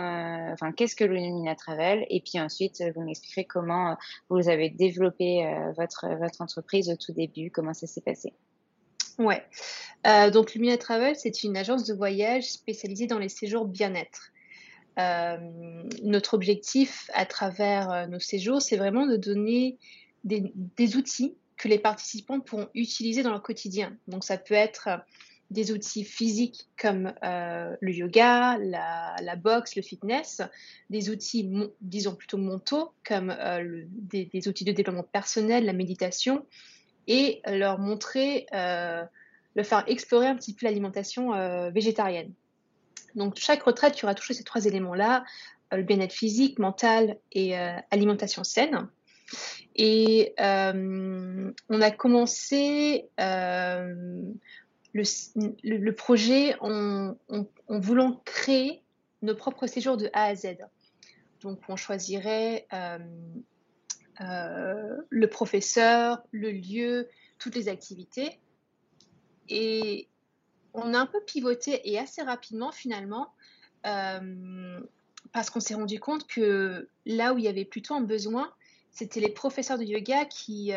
enfin qu'est-ce que l'Illumina Travel, et puis ensuite vous m'expliquerez comment vous avez développé votre votre entreprise au tout début, comment ça s'est passé? Ouais. Euh, donc Lumina Travel, c'est une agence de voyage spécialisée dans les séjours bien-être. Euh, notre objectif à travers euh, nos séjours, c'est vraiment de donner des, outils que les participants pourront utiliser dans leur quotidien. Donc ça peut être des outils physiques comme le yoga, la, boxe, le fitness, des outils, disons plutôt mentaux comme des, outils de développement personnel, la méditation, et leur montrer, euh, leur faire explorer un petit peu l'alimentation euh, végétarienne. Donc chaque retraite, tu auras touché ces trois éléments-là, euh, le bien-être physique, mental et alimentation saine. Et on a commencé le, projet en, voulant créer nos propres séjours de A à Z. Donc, on choisirait le professeur, le lieu, toutes les activités. Et on a un peu pivoté et assez rapidement finalement, euh, parce qu'on s'est rendu compte que là où il y avait plutôt un besoin, c'était les professeurs de yoga qui,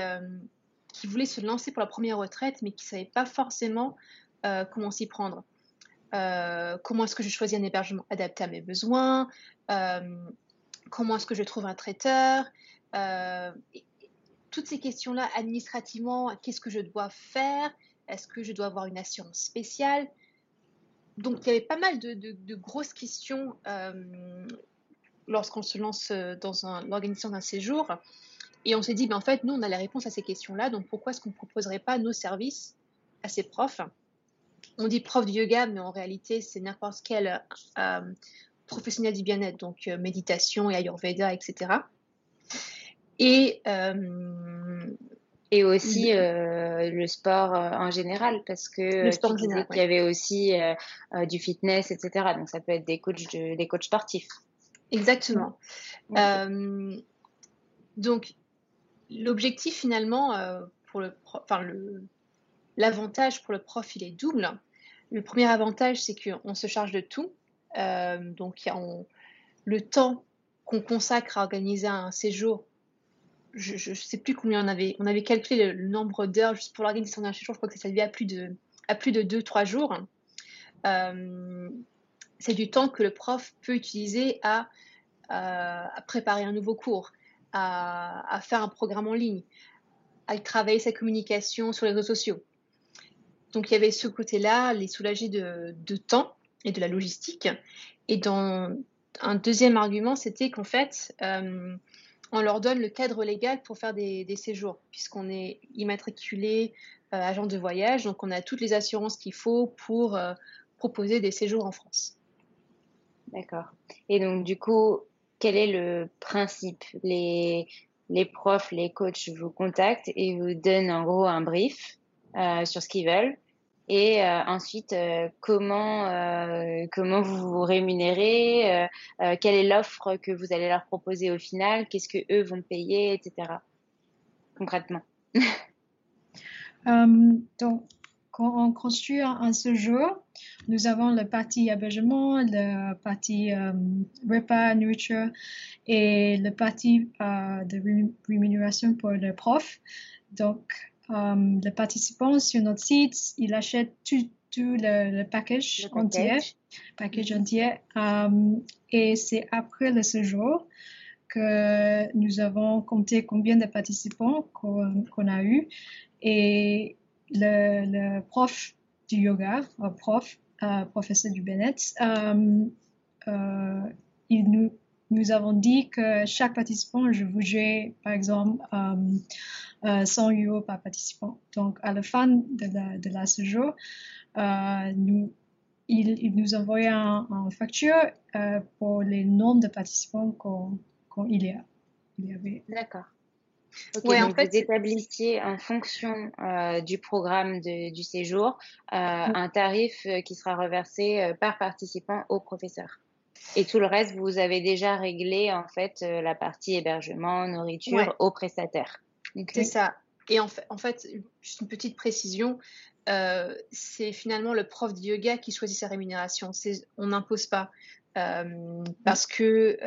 qui voulaient se lancer pour la première retraite, mais qui ne savaient pas forcément comment s'y prendre. comment est-ce que je choisis un hébergement adapté à mes besoins? Comment est-ce que je trouve un traiteur, euh, toutes ces questions-là administrativement, qu'est-ce que je dois faire, est-ce que je dois avoir une assurance spéciale? Donc il y avait pas mal de, grosses questions euh, lorsqu'on se lance dans l'organisation d'un séjour. Et on s'est dit, ben, en fait, nous, on a la réponse à ces questions-là, donc pourquoi est-ce qu'on ne proposerait pas nos services à ces profs? On dit prof de yoga, mais en réalité, c'est n'importe quel euh, professionnels du bien-être, donc euh, méditation et Ayurveda, etc. Et, euh, et aussi euh, le sport en général, parce que tu qu'il y avait aussi du fitness, etc. Donc ça peut être des coachs, des coachs sportifs. Exactement. donc l'objectif finalement pour le, enfin le, l'avantage pour le prof il est double. Le premier avantage c'est qu'on se charge de tout, euh, donc, le temps qu'on consacre à organiser un séjour, je ne sais plus combien on avait, on avait calculé le, nombre d'heures juste pour l'organisation d'un séjour, je crois que ça s'élevait à plus de, à plus de 2-3 jours. Euh, c'est du temps que le prof peut utiliser à, à préparer un nouveau cours, à, faire un programme en ligne, à travailler sa communication sur les réseaux sociaux. Donc il y avait ce côté-là, les soulager de temps et de la logistique. Et dans un deuxième argument, c'était qu'en fait, euh, on leur donne le cadre légal pour faire des, séjours, puisqu'on est immatriculé euh, agent de voyage, donc on a toutes les assurances qu'il faut pour euh, proposer des séjours en France. D'accord. Et donc, du coup, quel est le principe? Les, les profs, les coachs vous contactent et vous donnent en gros un brief sur ce qu'ils veulent et euh, ensuite euh, comment euh, comment vous vous rémunérez, quelle est l'offre que vous allez leur proposer au final, qu'est-ce que eux vont payer, etc. Concrètement. donc, quand on construit un séjour, nous avons la partie hébergement, la partie repas, nourriture et la partie de rémunération pour le prof. Donc, um, le participant sur notre site, il achète tout, tout le, package entier, package. Entier, um, et c'est après le séjour que nous avons compté combien de participants qu'on a eu. Et le, prof du yoga, prof, euh, professeur du Bennett, euh, il nous nous avons dit que chaque participant, je voudrais, par exemple, 100 euh, euros par participant. Donc, à la fin de la, de la séjour, euh, nous, il, nous envoyait un, facture euh, pour les nombres de participants qu'il y, a, y avait. D'accord. Okay, donc en fait, vous établissiez en fonction du programme de, du séjour un tarif qui sera reversé par participant au professeur. Et tout le reste, vous avez déjà réglé en fait euh, la partie hébergement, nourriture au prestataire. C'est ça. Et en fait, en fait, juste une petite précision, euh, c'est finalement le prof de yoga qui choisit sa rémunération. On n'impose pas. Euh, parce que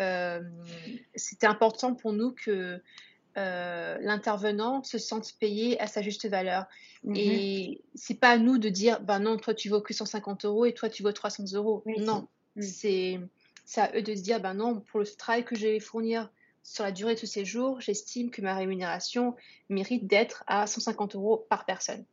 c'était important pour nous que l'intervenant se sente payé à sa juste valeur. Et mm-hmm. Et c'est pas à nous de dire, ben non, toi tu vaux que 150 euros et toi tu vaux 300 euros. non, mm. c'est c'est à eux de se dire, ben non, pour le travail que je vais fournir sur la durée de ce séjour, j'estime que ma rémunération mérite d'être à 150 euros par personne.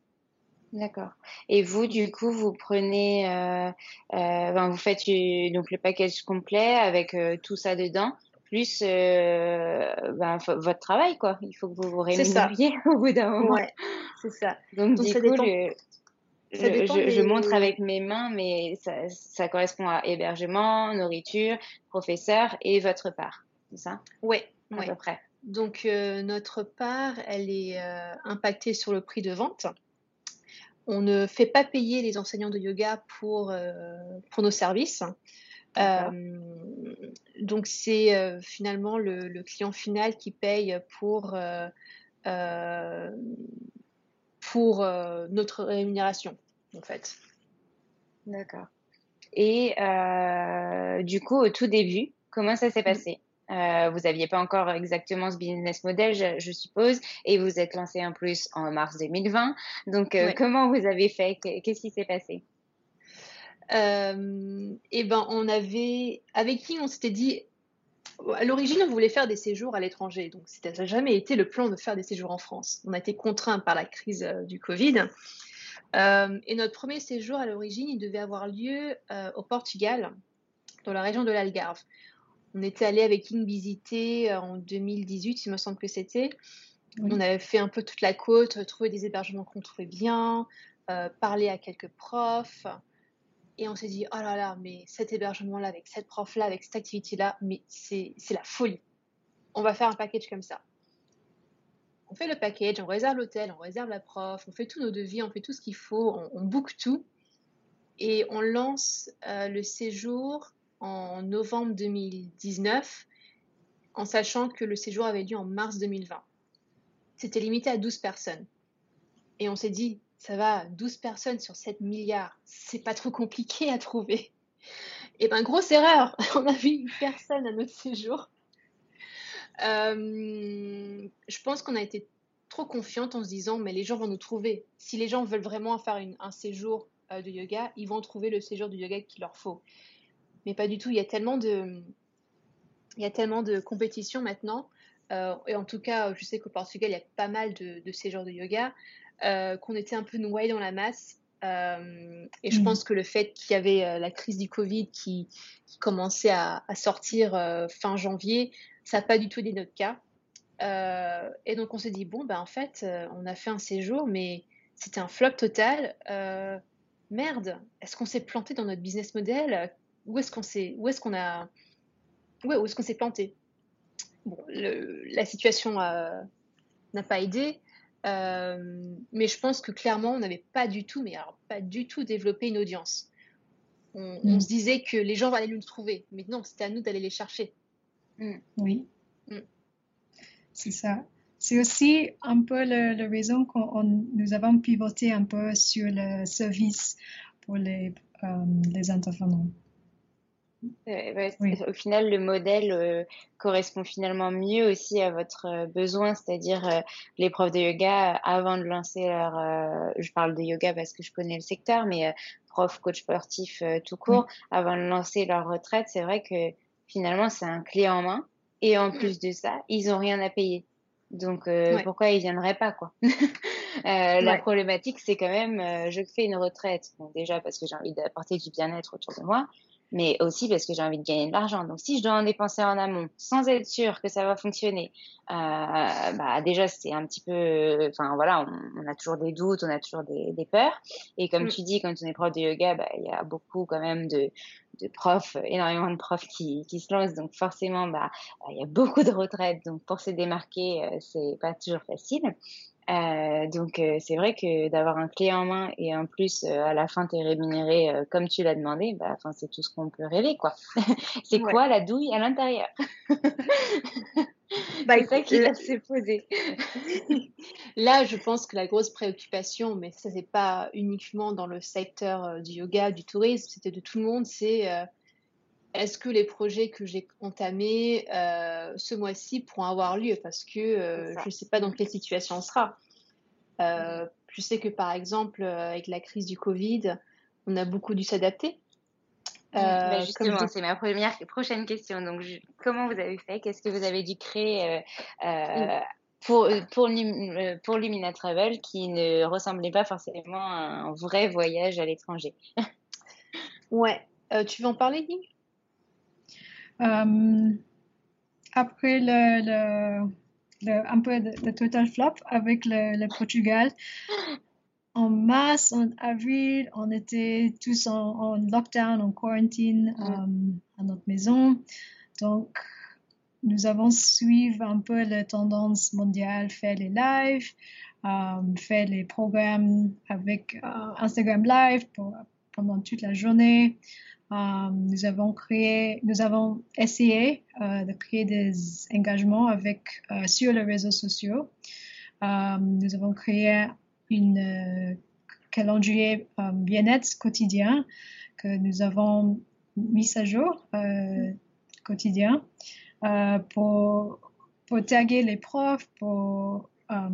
D'accord. Et vous, du coup, vous prenez, euh, euh, vous faites donc le package complet avec euh, tout ça dedans, plus ben, votre travail, quoi. Il faut que vous vous rémunériez au bout d'un moment. Ouais, c'est ça. Donc, du coup, le, je, montre avec mes mains, mais ça, correspond à hébergement, nourriture, professeur et votre part, c'est ça? Oui, à peu près. Donc euh, notre part, elle est euh, impactée sur le prix de vente. on ne fait pas payer les enseignants de yoga pour, pour nos services. donc c'est finalement le, client final qui paye pour, pour notre rémunération, en fait. D'accord. Et du coup, au tout début, comment ça s'est mmh. passé? Euh, vous n'aviez pas encore exactement ce business model, je, suppose, et vous êtes lancé en plus en mars 2020. Donc, euh, comment vous avez fait? Qu'est-ce qui s'est passé? Euh, Eh ben, on avait avec qui on s'était dit. À l'origine, on voulait faire des séjours à l'étranger, donc ça n'a jamais été le plan de faire des séjours en France. On a été contraint par la crise du Covid. et notre premier séjour à l'origine, il devait avoir lieu au Portugal, dans la région de l'Algarve. On était allé avec King visiter euh, en 2018, il me semble que c'était. On avait fait un peu toute la côte, trouvé des hébergements qu'on trouvait bien, euh, parlé à quelques profs. Et on s'est dit, oh là là, mais cet hébergement-là, avec cette prof-là, avec cette activité-là, mais c'est la folie. On va faire un package comme ça. On fait le package, on réserve l'hôtel, on réserve la prof, on fait tous nos devis, on fait tout ce qu'il faut, on, on book tout. Et on lance euh, le séjour en novembre 2019, en sachant que le séjour avait lieu en mars 2020. C'était limité à 12 personnes. Et on s'est dit, ça va, 12 personnes sur 7 milliards, c'est pas trop compliqué à trouver. Et eh ben, grosse erreur, on a vu une personne à notre séjour. Euh, je pense qu'on a été trop confiante en se disant, mais les gens vont nous trouver. Si les gens veulent vraiment faire un séjour euh, de yoga, ils vont trouver le séjour de yoga qu'il leur faut mais pas du tout. Il y a tellement de, il y a tellement de compétitions maintenant. Euh, et en tout cas, je sais qu'au Portugal, il y a pas mal de, de ces genres de yoga, euh, qu'on était un peu noyés dans la masse. Euh, et je mm. pense que le fait qu'il y avait la crise du Covid qui, qui commençait à, à sortir fin janvier, ça n'a pas du tout été notre cas. et donc on s'est dit, bon, ben, en fait, on a fait un séjour, mais c'était un flop total. merde, est-ce qu'on s'est planté dans notre business model? Où est-ce qu'on s'est, où est-ce qu'on a, ouais, où est-ce qu'on s'est planté? Bon, la situation n'a pas aidé, euh, mais je pense que clairement, on n'avait pas du tout, mais alors pas du tout développé une audience. On, mm. se disait que les gens allaient nous trouver, mais non, c'était à nous d'aller les chercher. Mm. Oui. Mm. C'est ça. C'est aussi un peu la raison que nous avons pivoté un peu sur le service pour les, euh, les intervenants. Au final, le modèle euh, correspond finalement mieux aussi à votre euh, besoin, c'est-à-dire euh, les profs de yoga, avant de lancer leur... je parle de yoga parce que je connais le secteur, mais prof, coach sportif tout court, avant de lancer leur retraite, c'est vrai que finalement, c'est un clé en main. Et en plus de ça, ils n'ont rien à payer. Donc pourquoi ils viendraient pas quoi? La problématique c'est quand même je fais une retraite. Bon déjà parce que j'ai envie d'apporter du bien-être autour de moi, mais aussi parce que j'ai envie de gagner de l'argent. Donc, si je dois en dépenser en amont sans être sûr que ça va fonctionner, euh, bah déjà c'est un petit peu, enfin voilà, on, a toujours des doutes, on a toujours des, des peurs. Et comme mm. tu dis, quand on est prof de yoga, bah, il y a beaucoup quand même de, de profs, énormément de profs qui, qui se lancent. Donc forcément, bah il y a beaucoup de retraites. Donc pour se démarquer, euh, c'est pas toujours facile. Euh, donc euh, c'est vrai que d'avoir un clé en main et en plus euh, à la fin tu es rémunéré euh, comme tu l'as demandé, bah, enfin c'est tout ce qu'on peut rêver quoi. c'est quoi la douille à l'intérieur? Bah, C'est ça qui va se poser. Là, je pense que la grosse préoccupation, mais ça c'est pas uniquement dans le secteur du yoga, du tourisme, c'était de tout le monde, c'est est-ce que les projets que j'ai entamés euh, ce mois-ci pourront avoir lieu? Parce que euh, je ne sais pas dans quelle situation on sera. Euh, je sais que par exemple, avec la crise du Covid, on a beaucoup dû s'adapter. Bah, justement, c'est ma première prochaine question. Donc, comment vous avez fait? Qu'est-ce que vous avez dû créer pour, pour, pour Lumina Travel qui ne ressemblait pas forcément à un vrai voyage à l'étranger? Ouais. tu veux en parler, Ying après le, le, un peu de, total flop avec le, Portugal, en mars, en avril, on était tous en, lockdown, en quarantine euh, à notre maison. Donc, nous avons suivi un peu la tendance mondiale, faire les lives. fait les programmes avec Instagram Live pendant toute la journée. Nous avons créé, nous avons essayé de créer des engagements avec sur les réseaux sociaux. nous avons créé une calendrier bien-être quotidien que nous avons mis à jour euh, quotidien euh, pour, pour taguer les profs, pour euh,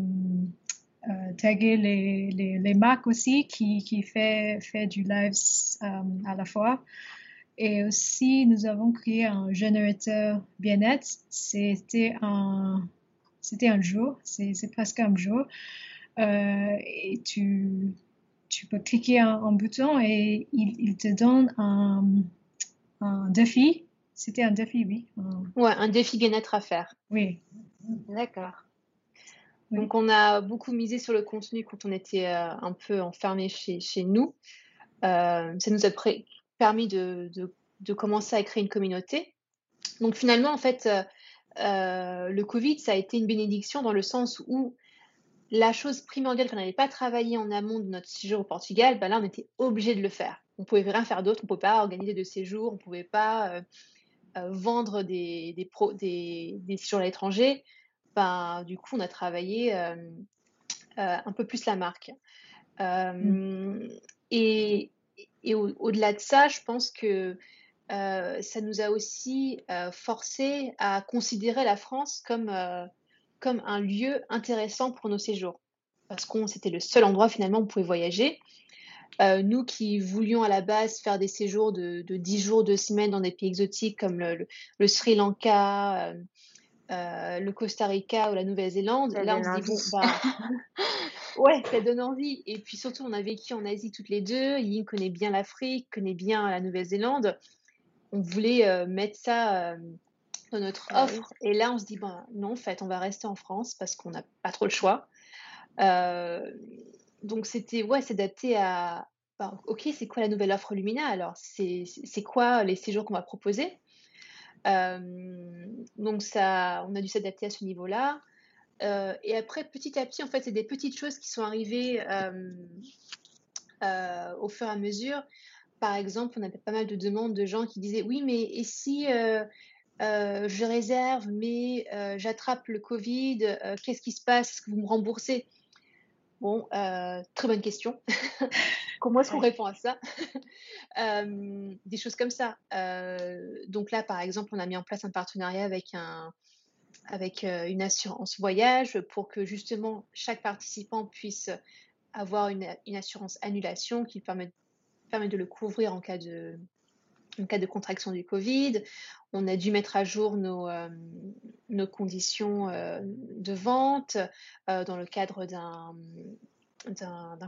euh, taguer les, les, les marques aussi qui, qui fait, fait du live à la fois. Et aussi, nous avons créé un générateur bien-être. C'était un, c'était un jour, c'est, c'est presque un jour. Euh, et tu, tu peux cliquer un, bouton et il, il te donne un, un défi. C'était un défi, oui. Un... Ouais, un défi bien-être à faire. Oui. D'accord. Donc, on a beaucoup misé sur le contenu quand on était euh, un peu enfermé chez, nous. Euh, ça nous a permis de, commencer à créer une communauté. Donc, finalement, en fait, euh, le Covid, ça a été une bénédiction dans le sens où la chose primordiale qu'on n'avait pas travaillé en amont de notre séjour au Portugal, ben là, on était obligé de le faire. On pouvait rien faire d'autre, on ne pouvait pas organiser de séjours, on ne pouvait pas vendre des, pro, des, séjours à l'étranger. Ben, du coup, on a travaillé euh, un peu plus la marque. Mmh. Et, et au-delà de ça, je pense que ça nous a aussi forcé à considérer la France comme comme un lieu intéressant pour nos séjours. Parce qu'on c'était le seul endroit finalement où on pouvait voyager. Euh, nous qui voulions à la base faire des séjours de, de 10 jours, 2 semaines dans des pays exotiques comme le, le, Sri Lanka, euh, le Costa Rica ou la Nouvelle-Zélande, là on se dit, bon, bah, ouais, ça donne envie. Et puis surtout, on a vécu en Asie toutes les deux. Yin connaît bien l'Afrique, connaît bien la Nouvelle-Zélande. On voulait euh, mettre ça euh, dans notre ah offre. Et là, on se dit, ben, non, en fait, on va rester en France parce qu'on n'a pas trop le choix. Donc, c'était, ouais, s'adapter à, ben, ok, c'est quoi la nouvelle offre Lumina? Alors, c'est quoi les séjours qu'on va proposer? Donc, ça, on a dû s'adapter à ce niveau-là. Euh, et après, petit à petit, en fait, c'est des petites choses qui sont arrivées euh, euh, au fur et à mesure. Par exemple, on avait pas mal de demandes de gens qui disaient oui, mais et si euh, euh, je réserve, mais euh, j'attrape le Covid, euh, qu'est-ce qui se passe? Est-ce que vous me remboursez? Bon, euh, très bonne question. Comment est-ce qu'on répond à ça euh, Des choses comme ça. donc là, par exemple, on a mis en place un partenariat avec un avec une assurance voyage pour que justement chaque participant puisse avoir une, une assurance annulation qui permet, permet de le couvrir en cas de, en cas de contraction du Covid. On a dû mettre à jour nos, euh, nos conditions euh, de vente euh, dans le cadre d'un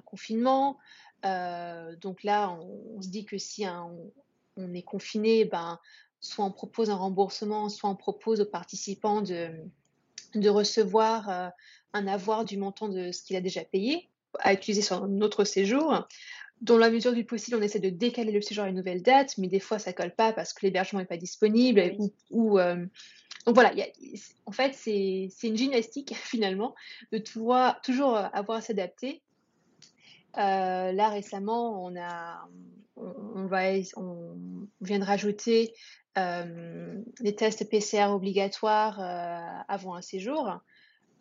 confinement. Euh, donc là, on, on, se dit que si un, on, on, est confiné, ben, soit on propose un remboursement, soit on propose aux participants de, de recevoir euh, un avoir du montant de ce qu'il a déjà payé à utiliser sur notre séjour dans la mesure du possible, on essaie de décaler le séjour à une nouvelle date, mais des fois, ça colle pas parce que l'hébergement n'est pas disponible. Ou euh... Donc voilà, en fait, c'est une gymnastique finalement de toujours avoir à s'adapter. Euh, là, récemment, on, on, vient de rajouter euh, des tests PCR obligatoires euh, avant un séjour.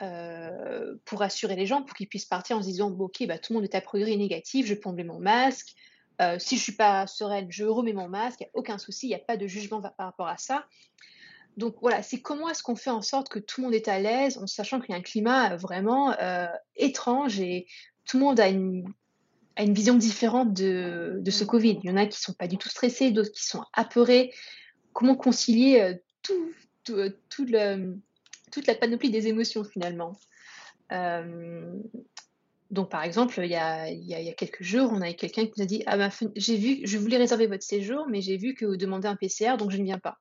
Euh, pour rassurer les gens, pour qu'ils puissent partir en se disant ok, bah, tout le monde est a priori négatif, je peux enlever mon masque. Euh, si je suis pas sereine, je remets mon masque, il n'y a aucun souci, il n'y a pas de jugement par rapport à ça. Donc voilà, c'est comment est-ce qu'on fait en sorte que tout le monde est à l'aise en sachant qu'il y a un climat vraiment euh, étrange et tout le monde a une, vision différente de, ce Covid. Il y en a qui sont pas du tout stressés, d'autres qui sont apeurés. Comment concilier euh, toute la panoplie des émotions finalement? Euh, donc par exemple, il y, a, il, y a, quelques jours, on a quelqu'un qui nous a dit ah ben, j'ai vu, je voulais réserver votre séjour, mais j'ai vu que vous demandez un PCR, donc je ne viens pas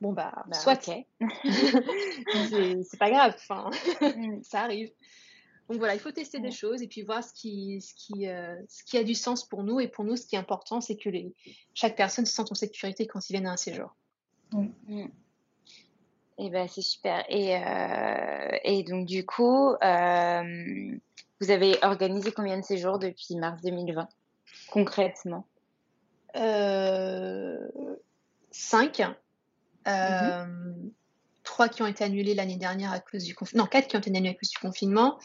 bon bah, bah, soit. ok. C'est pas grave enfin mm. ça arrive. Donc voilà il faut tester ouais. des mm. choses et puis voir ce qui ce qui euh, ce qui a du sens pour nous et pour nous ce qui est important c'est que les, chaque personne se sente en sécurité quand ils viennent à un séjour. Et ben c'est super. Et euh, et donc du coup euh, vous avez organisé combien de séjours depuis mars 2020 concrètement? Cinq. Mm-hmm. Euh, trois qui ont été annulés l'année dernière à cause du confinement, non, quatre qui ont été annulés à cause du confinement.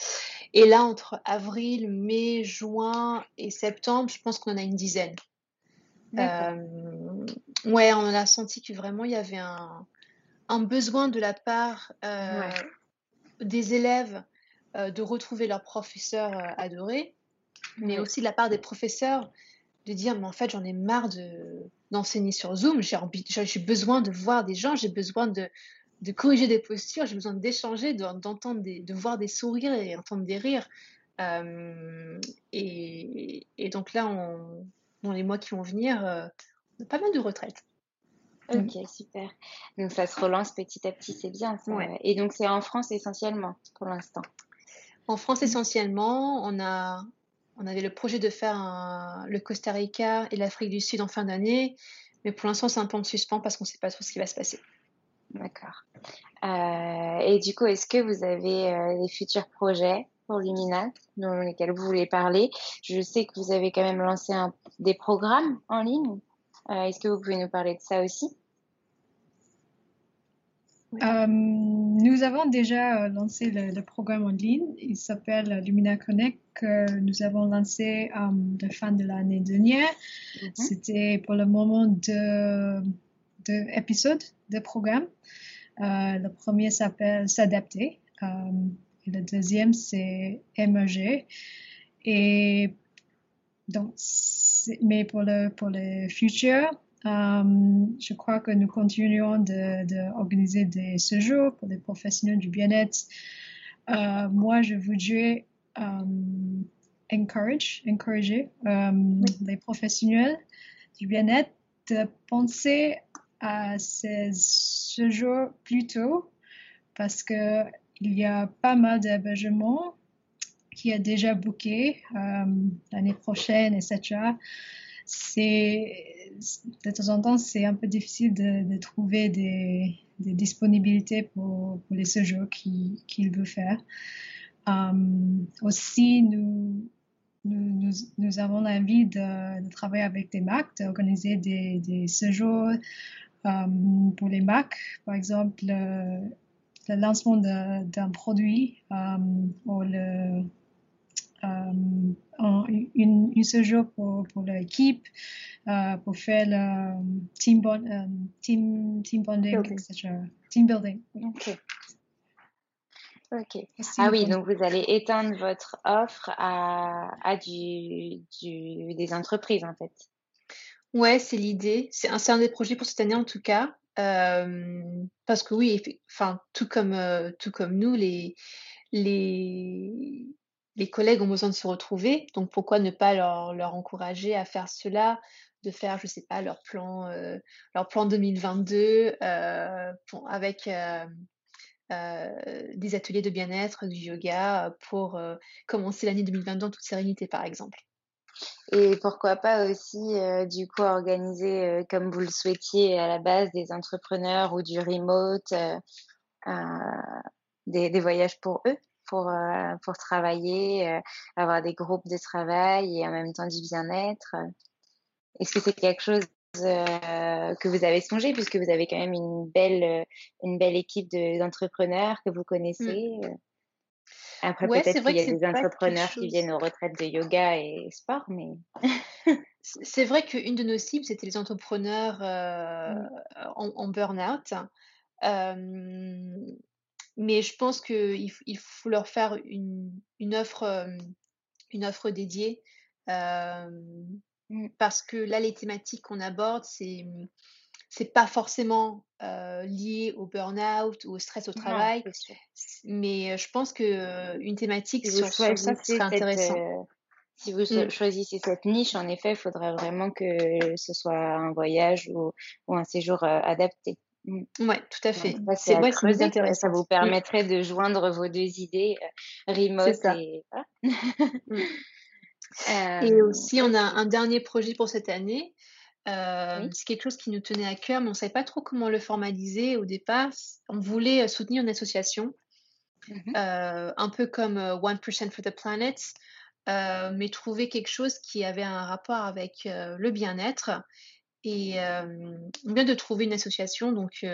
Et là, entre avril, mai, juin et septembre, je pense qu'on en a une dizaine. Euh, ouais, on a senti que vraiment il y avait un, un besoin de la part euh, des élèves de retrouver leur professeur adoré, mais aussi de la part des professeurs de dire mais en fait j'en ai marre de d'enseigner sur Zoom, j'ai j'ai besoin de voir des gens, j'ai besoin de, de corriger des postures, j'ai besoin d'échanger, d'entendre des, de voir des sourires et entendre des rires. et, et, donc là, on, dans les mois qui vont venir, on a pas mal de retraites. Ok, super. Donc ça se relance petit à petit, c'est bien. Ça. Et donc c'est en France essentiellement pour l'instant. En France essentiellement, on a on avait le projet de faire le Costa Rica et l'Afrique du Sud en fin d'année, mais pour l'instant c'est un peu en suspens parce qu'on ne sait pas trop ce qui va se passer. D'accord. Euh, et du coup, est-ce que vous avez euh, des futurs projets pour Luminat dans lesquels vous voulez parler? Je sais que vous avez quand même lancé des programmes en ligne. Euh, est-ce que vous pouvez nous parler de ça aussi? Euh, nous avons déjà euh, lancé le, programme en ligne. Il s'appelle Lumina Connect que nous avons lancé à la fin de l'année dernière. Mhm. C'était pour le moment deux, deux épisodes de programme. Euh, le premier s'appelle S'adapter et le deuxième c'est Émerger. Et donc, mais pour le, pour le futur, euh, je crois que nous continuons d'organiser de, des séjours pour les professionnels du bien-être. Euh, moi, je voudrais euh, encourage, encourager les professionnels du bien-être de penser à ces séjours plus tôt parce que il y a pas mal d'hébergements qui est déjà booké l'année prochaine, etc c'est de temps en temps, c'est un peu difficile de, trouver des, disponibilités pour, les séjours qu'il veut faire. Um, aussi, nous, nous, avons envie de, travailler avec des marques, d'organiser des, des séjours um, pour les marques. Par exemple, le, lancement d'un produit ou le euh, une, une séjour pour, pour l'équipe, euh, pour faire le team, euh, team, team bonding, etc. Team building. Ok. Ok. Ah oui, donc vous allez étendre votre offre à, à du, du, des entreprises en fait. Ouais, c'est l'idée. C'est un, un, des projets pour cette année en tout cas. Euh, parce que oui, enfin, tout comme, euh, tout comme nous, les, les, les collègues ont besoin de se retrouver, donc pourquoi ne pas leur, encourager à faire cela, de faire, je sais pas, leur plan, euh, leur plan 2022 euh, avec euh, des ateliers de bien-être, du yoga pour commencer l'année 2022 en toute sérénité, par exemple. Et pourquoi pas aussi, du coup, organiser, comme vous le souhaitiez à la base, des entrepreneurs ou du remote, des voyages pour eux? Pour, euh, pour travailler, euh, avoir des groupes de travail et en même temps du bien-être. Est-ce que c'est quelque chose euh, que vous avez songé puisque vous avez quand même une belle, une belle équipe d'entrepreneurs que vous connaissez Après, peut-être qu'il y a des entrepreneurs qui viennent aux retraites de yoga et sport, mais... c'est vrai qu'une de nos cibles, c'était les entrepreneurs mmh. en, en burn-out. Mais je pense qu'il il faut leur faire une, une offre, une offre dédiée. Mmh. parce que là, les thématiques qu'on aborde, c'est c'est pas forcément lié au burn-out ou au stress au travail, mais je pense que une thématique sur, ça serait intéressant. si vous mmh. choisissez cette niche, en effet, il faudrait vraiment que ce soit un voyage ou, ou un séjour adapté. Mmh. Oui, tout à fait. C'est ouais, intéressant. Ça vous mmh. permettrait de joindre vos deux idées, euh, remote et. Mmh. Et aussi, on a un dernier projet pour cette année. Euh, c'est quelque chose qui nous tenait à cœur, mais on ne savait pas trop comment le formaliser au départ. On voulait euh, soutenir une association un peu comme 1% for the Planet, mais trouver quelque chose qui avait un rapport avec le bien-être et bien de trouver une association. Donc,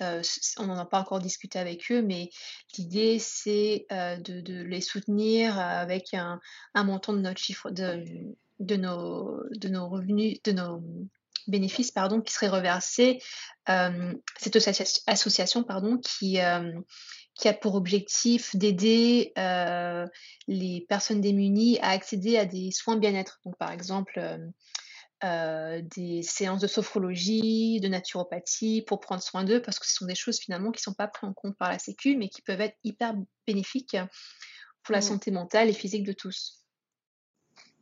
on n'en a pas encore discuté avec eux, mais l'idée, c'est de, les soutenir avec un, montant de notre chiffre, de, de, nos, de nos revenus, de nos bénéfices, pardon, qui serait reversé. cette association, pardon, qui, qui a pour objectif d'aider les personnes démunies à accéder à des soins bien-être. Donc, par exemple, euh, des séances de sophrologie, de naturopathie pour prendre soin d'eux, parce que ce sont des choses finalement qui ne sont pas prises en compte par la Sécu, mais qui peuvent être hyper bénéfiques pour la mmh. santé mentale et physique de tous.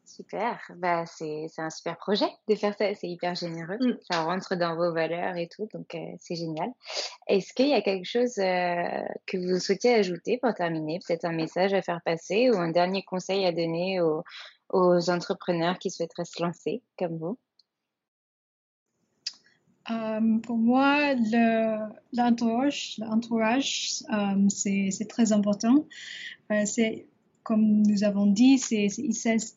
Super, bah, c'est un super projet de faire ça, c'est hyper généreux, mmh. ça rentre dans vos valeurs et tout, donc euh, c'est génial. Est-ce qu'il y a quelque chose euh, que vous souhaitiez ajouter pour terminer, peut-être un message à faire passer ou un dernier conseil à donner aux, aux entrepreneurs qui souhaiteraient se lancer comme vous? Euh, pour moi, l'entourage, euh, c'est très important. Euh, c'est comme nous avons dit, c'est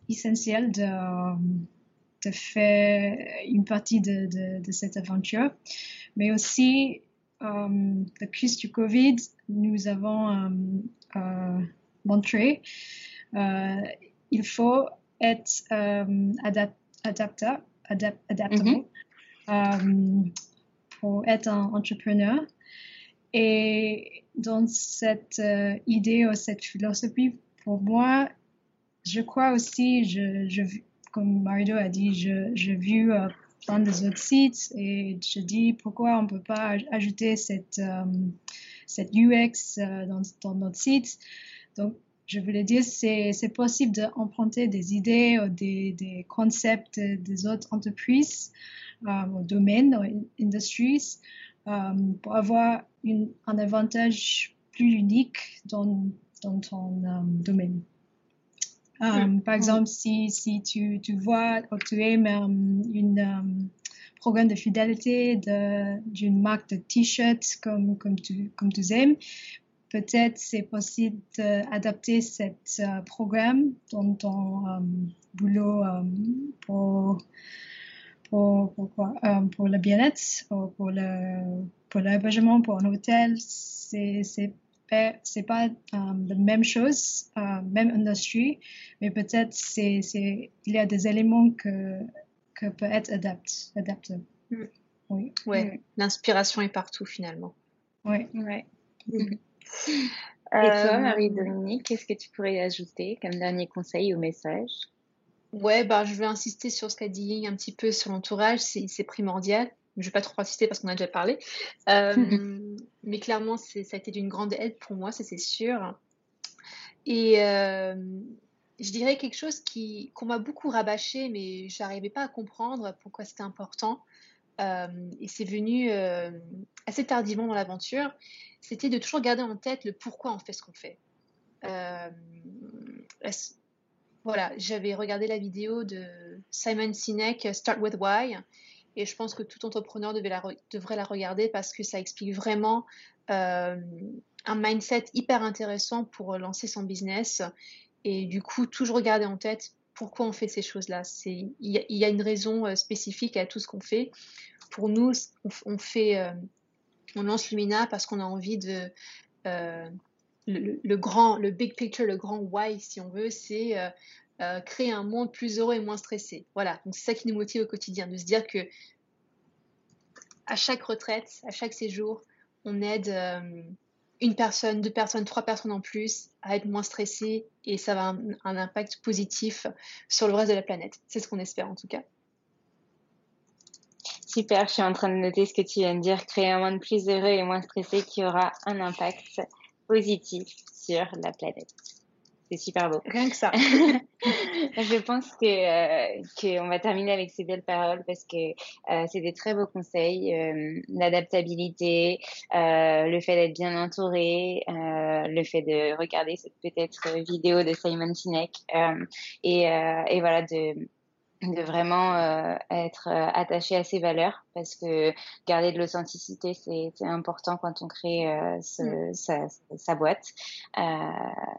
essentiel de, faire une partie de, cette aventure. Mais aussi, la crise du Covid, nous avons montré, il faut être euh, adaptable, adaptable mm-hmm. euh, pour être un entrepreneur. Et dans cette euh, idée ou cette philosophie, pour moi, je crois aussi, je, je comme Mario a dit, je, je vu euh, plein des autres sites et je dis pourquoi on ne peut pas ajouter cette, cette UX dans, dans, notre site. Donc, je voulais dire, c'est, c'est possible d'emprunter des idées ou des, des concepts des autres entreprises, euh, domaines, ou industries, euh, pour avoir une, un avantage plus unique dans, dans ton euh, domaine. Euh, par exemple, si, si tu, tu vois ou tu aimes une programme de fidélité d'une marque de t-shirt comme, comme, tu, comme tu aimes, peut-être c'est possible d'adapter cet euh, programme dans ton euh, boulot euh, pour, pour, pour, le bien-être, pour le pour l'hébergement, pour un hôtel. C'est c'est c'est pas la même chose, même industrie, mais peut-être c'est c'est il y a des éléments que que peut être adapté, mm. Oui. Ouais. L'inspiration est partout finalement. Oui. Ouais. Mm. Et toi, euh, Marie-Dominique, qu'est-ce que tu pourrais ajouter comme dernier conseil ou message? Ouais, bah, je vais insister sur ce qu'a dit Ying un petit peu sur l'entourage, c'est primordial. Je ne vais pas trop insister parce qu'on a déjà parlé. Euh, mais clairement, ça a été d'une grande aide pour moi, ça c'est sûr. Et euh, je dirais quelque chose qu'on m'a beaucoup rabâché, mais je n'arrivais pas à comprendre pourquoi c'était important. Et c'est venu assez tardivement dans l'aventure c'était de toujours garder en tête le pourquoi on fait ce qu'on fait. Euh, voilà, j'avais regardé la vidéo de Simon Sinek, Start with Why, et je pense que tout entrepreneur devrait la regarder parce que ça explique vraiment euh, un mindset hyper intéressant pour lancer son business. Et du coup, toujours garder en tête pourquoi on fait ces choses-là. Il y, a une raison euh, spécifique à tout ce qu'on fait. Pour nous, on, fait on lance Lumina parce qu'on a envie de euh, le, grand, le big picture, le grand why, si on veut, c'est euh, euh, créer un monde plus heureux et moins stressé. Voilà, donc c'est ça qui nous motive au quotidien, de se dire que à chaque retraite, à chaque séjour, on aide une personne, deux personnes, trois personnes en plus à être moins stressées et ça va avoir un impact positif sur le reste de la planète. C'est ce qu'on espère en tout cas. Super, je suis en train de noter ce que tu viens de dire, créer un monde plus heureux et moins stressé qui aura un impact positif sur la planète. C'est super beau. Rien que ça. je pense que euh, qu'on va terminer avec ces belles paroles parce que euh, c'est des très beaux conseils. Euh, l'adaptabilité, le fait d'être bien entouré, le fait de regarder cette peut-être vidéo de Simon Sinek et, et voilà de de vraiment euh, être euh, attaché à ses valeurs parce que garder de l'authenticité c'est important quand on crée euh, ce, sa, sa, boîte. Euh,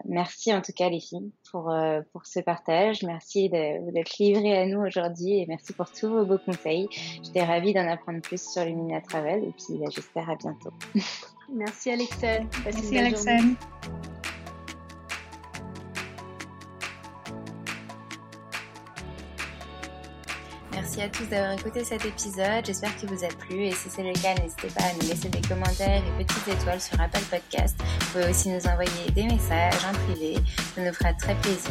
merci en tout cas les filles pour pour ce partage. Merci d'être livrées à nous aujourd'hui et merci pour tous vos beaux conseils. J'étais ravie d'en apprendre plus sur Lumina Travel et puis j'espère à bientôt. Merci Alexandre. Merci Alexandre. Merci à tous d'avoir écouté cet épisode. J'espère qu'il vous a plu et si c'est le cas, n'hésitez pas à nous laisser des commentaires et petites étoiles sur Apple Podcast. Vous pouvez aussi nous envoyer des messages en privé. Ça nous fera très plaisir.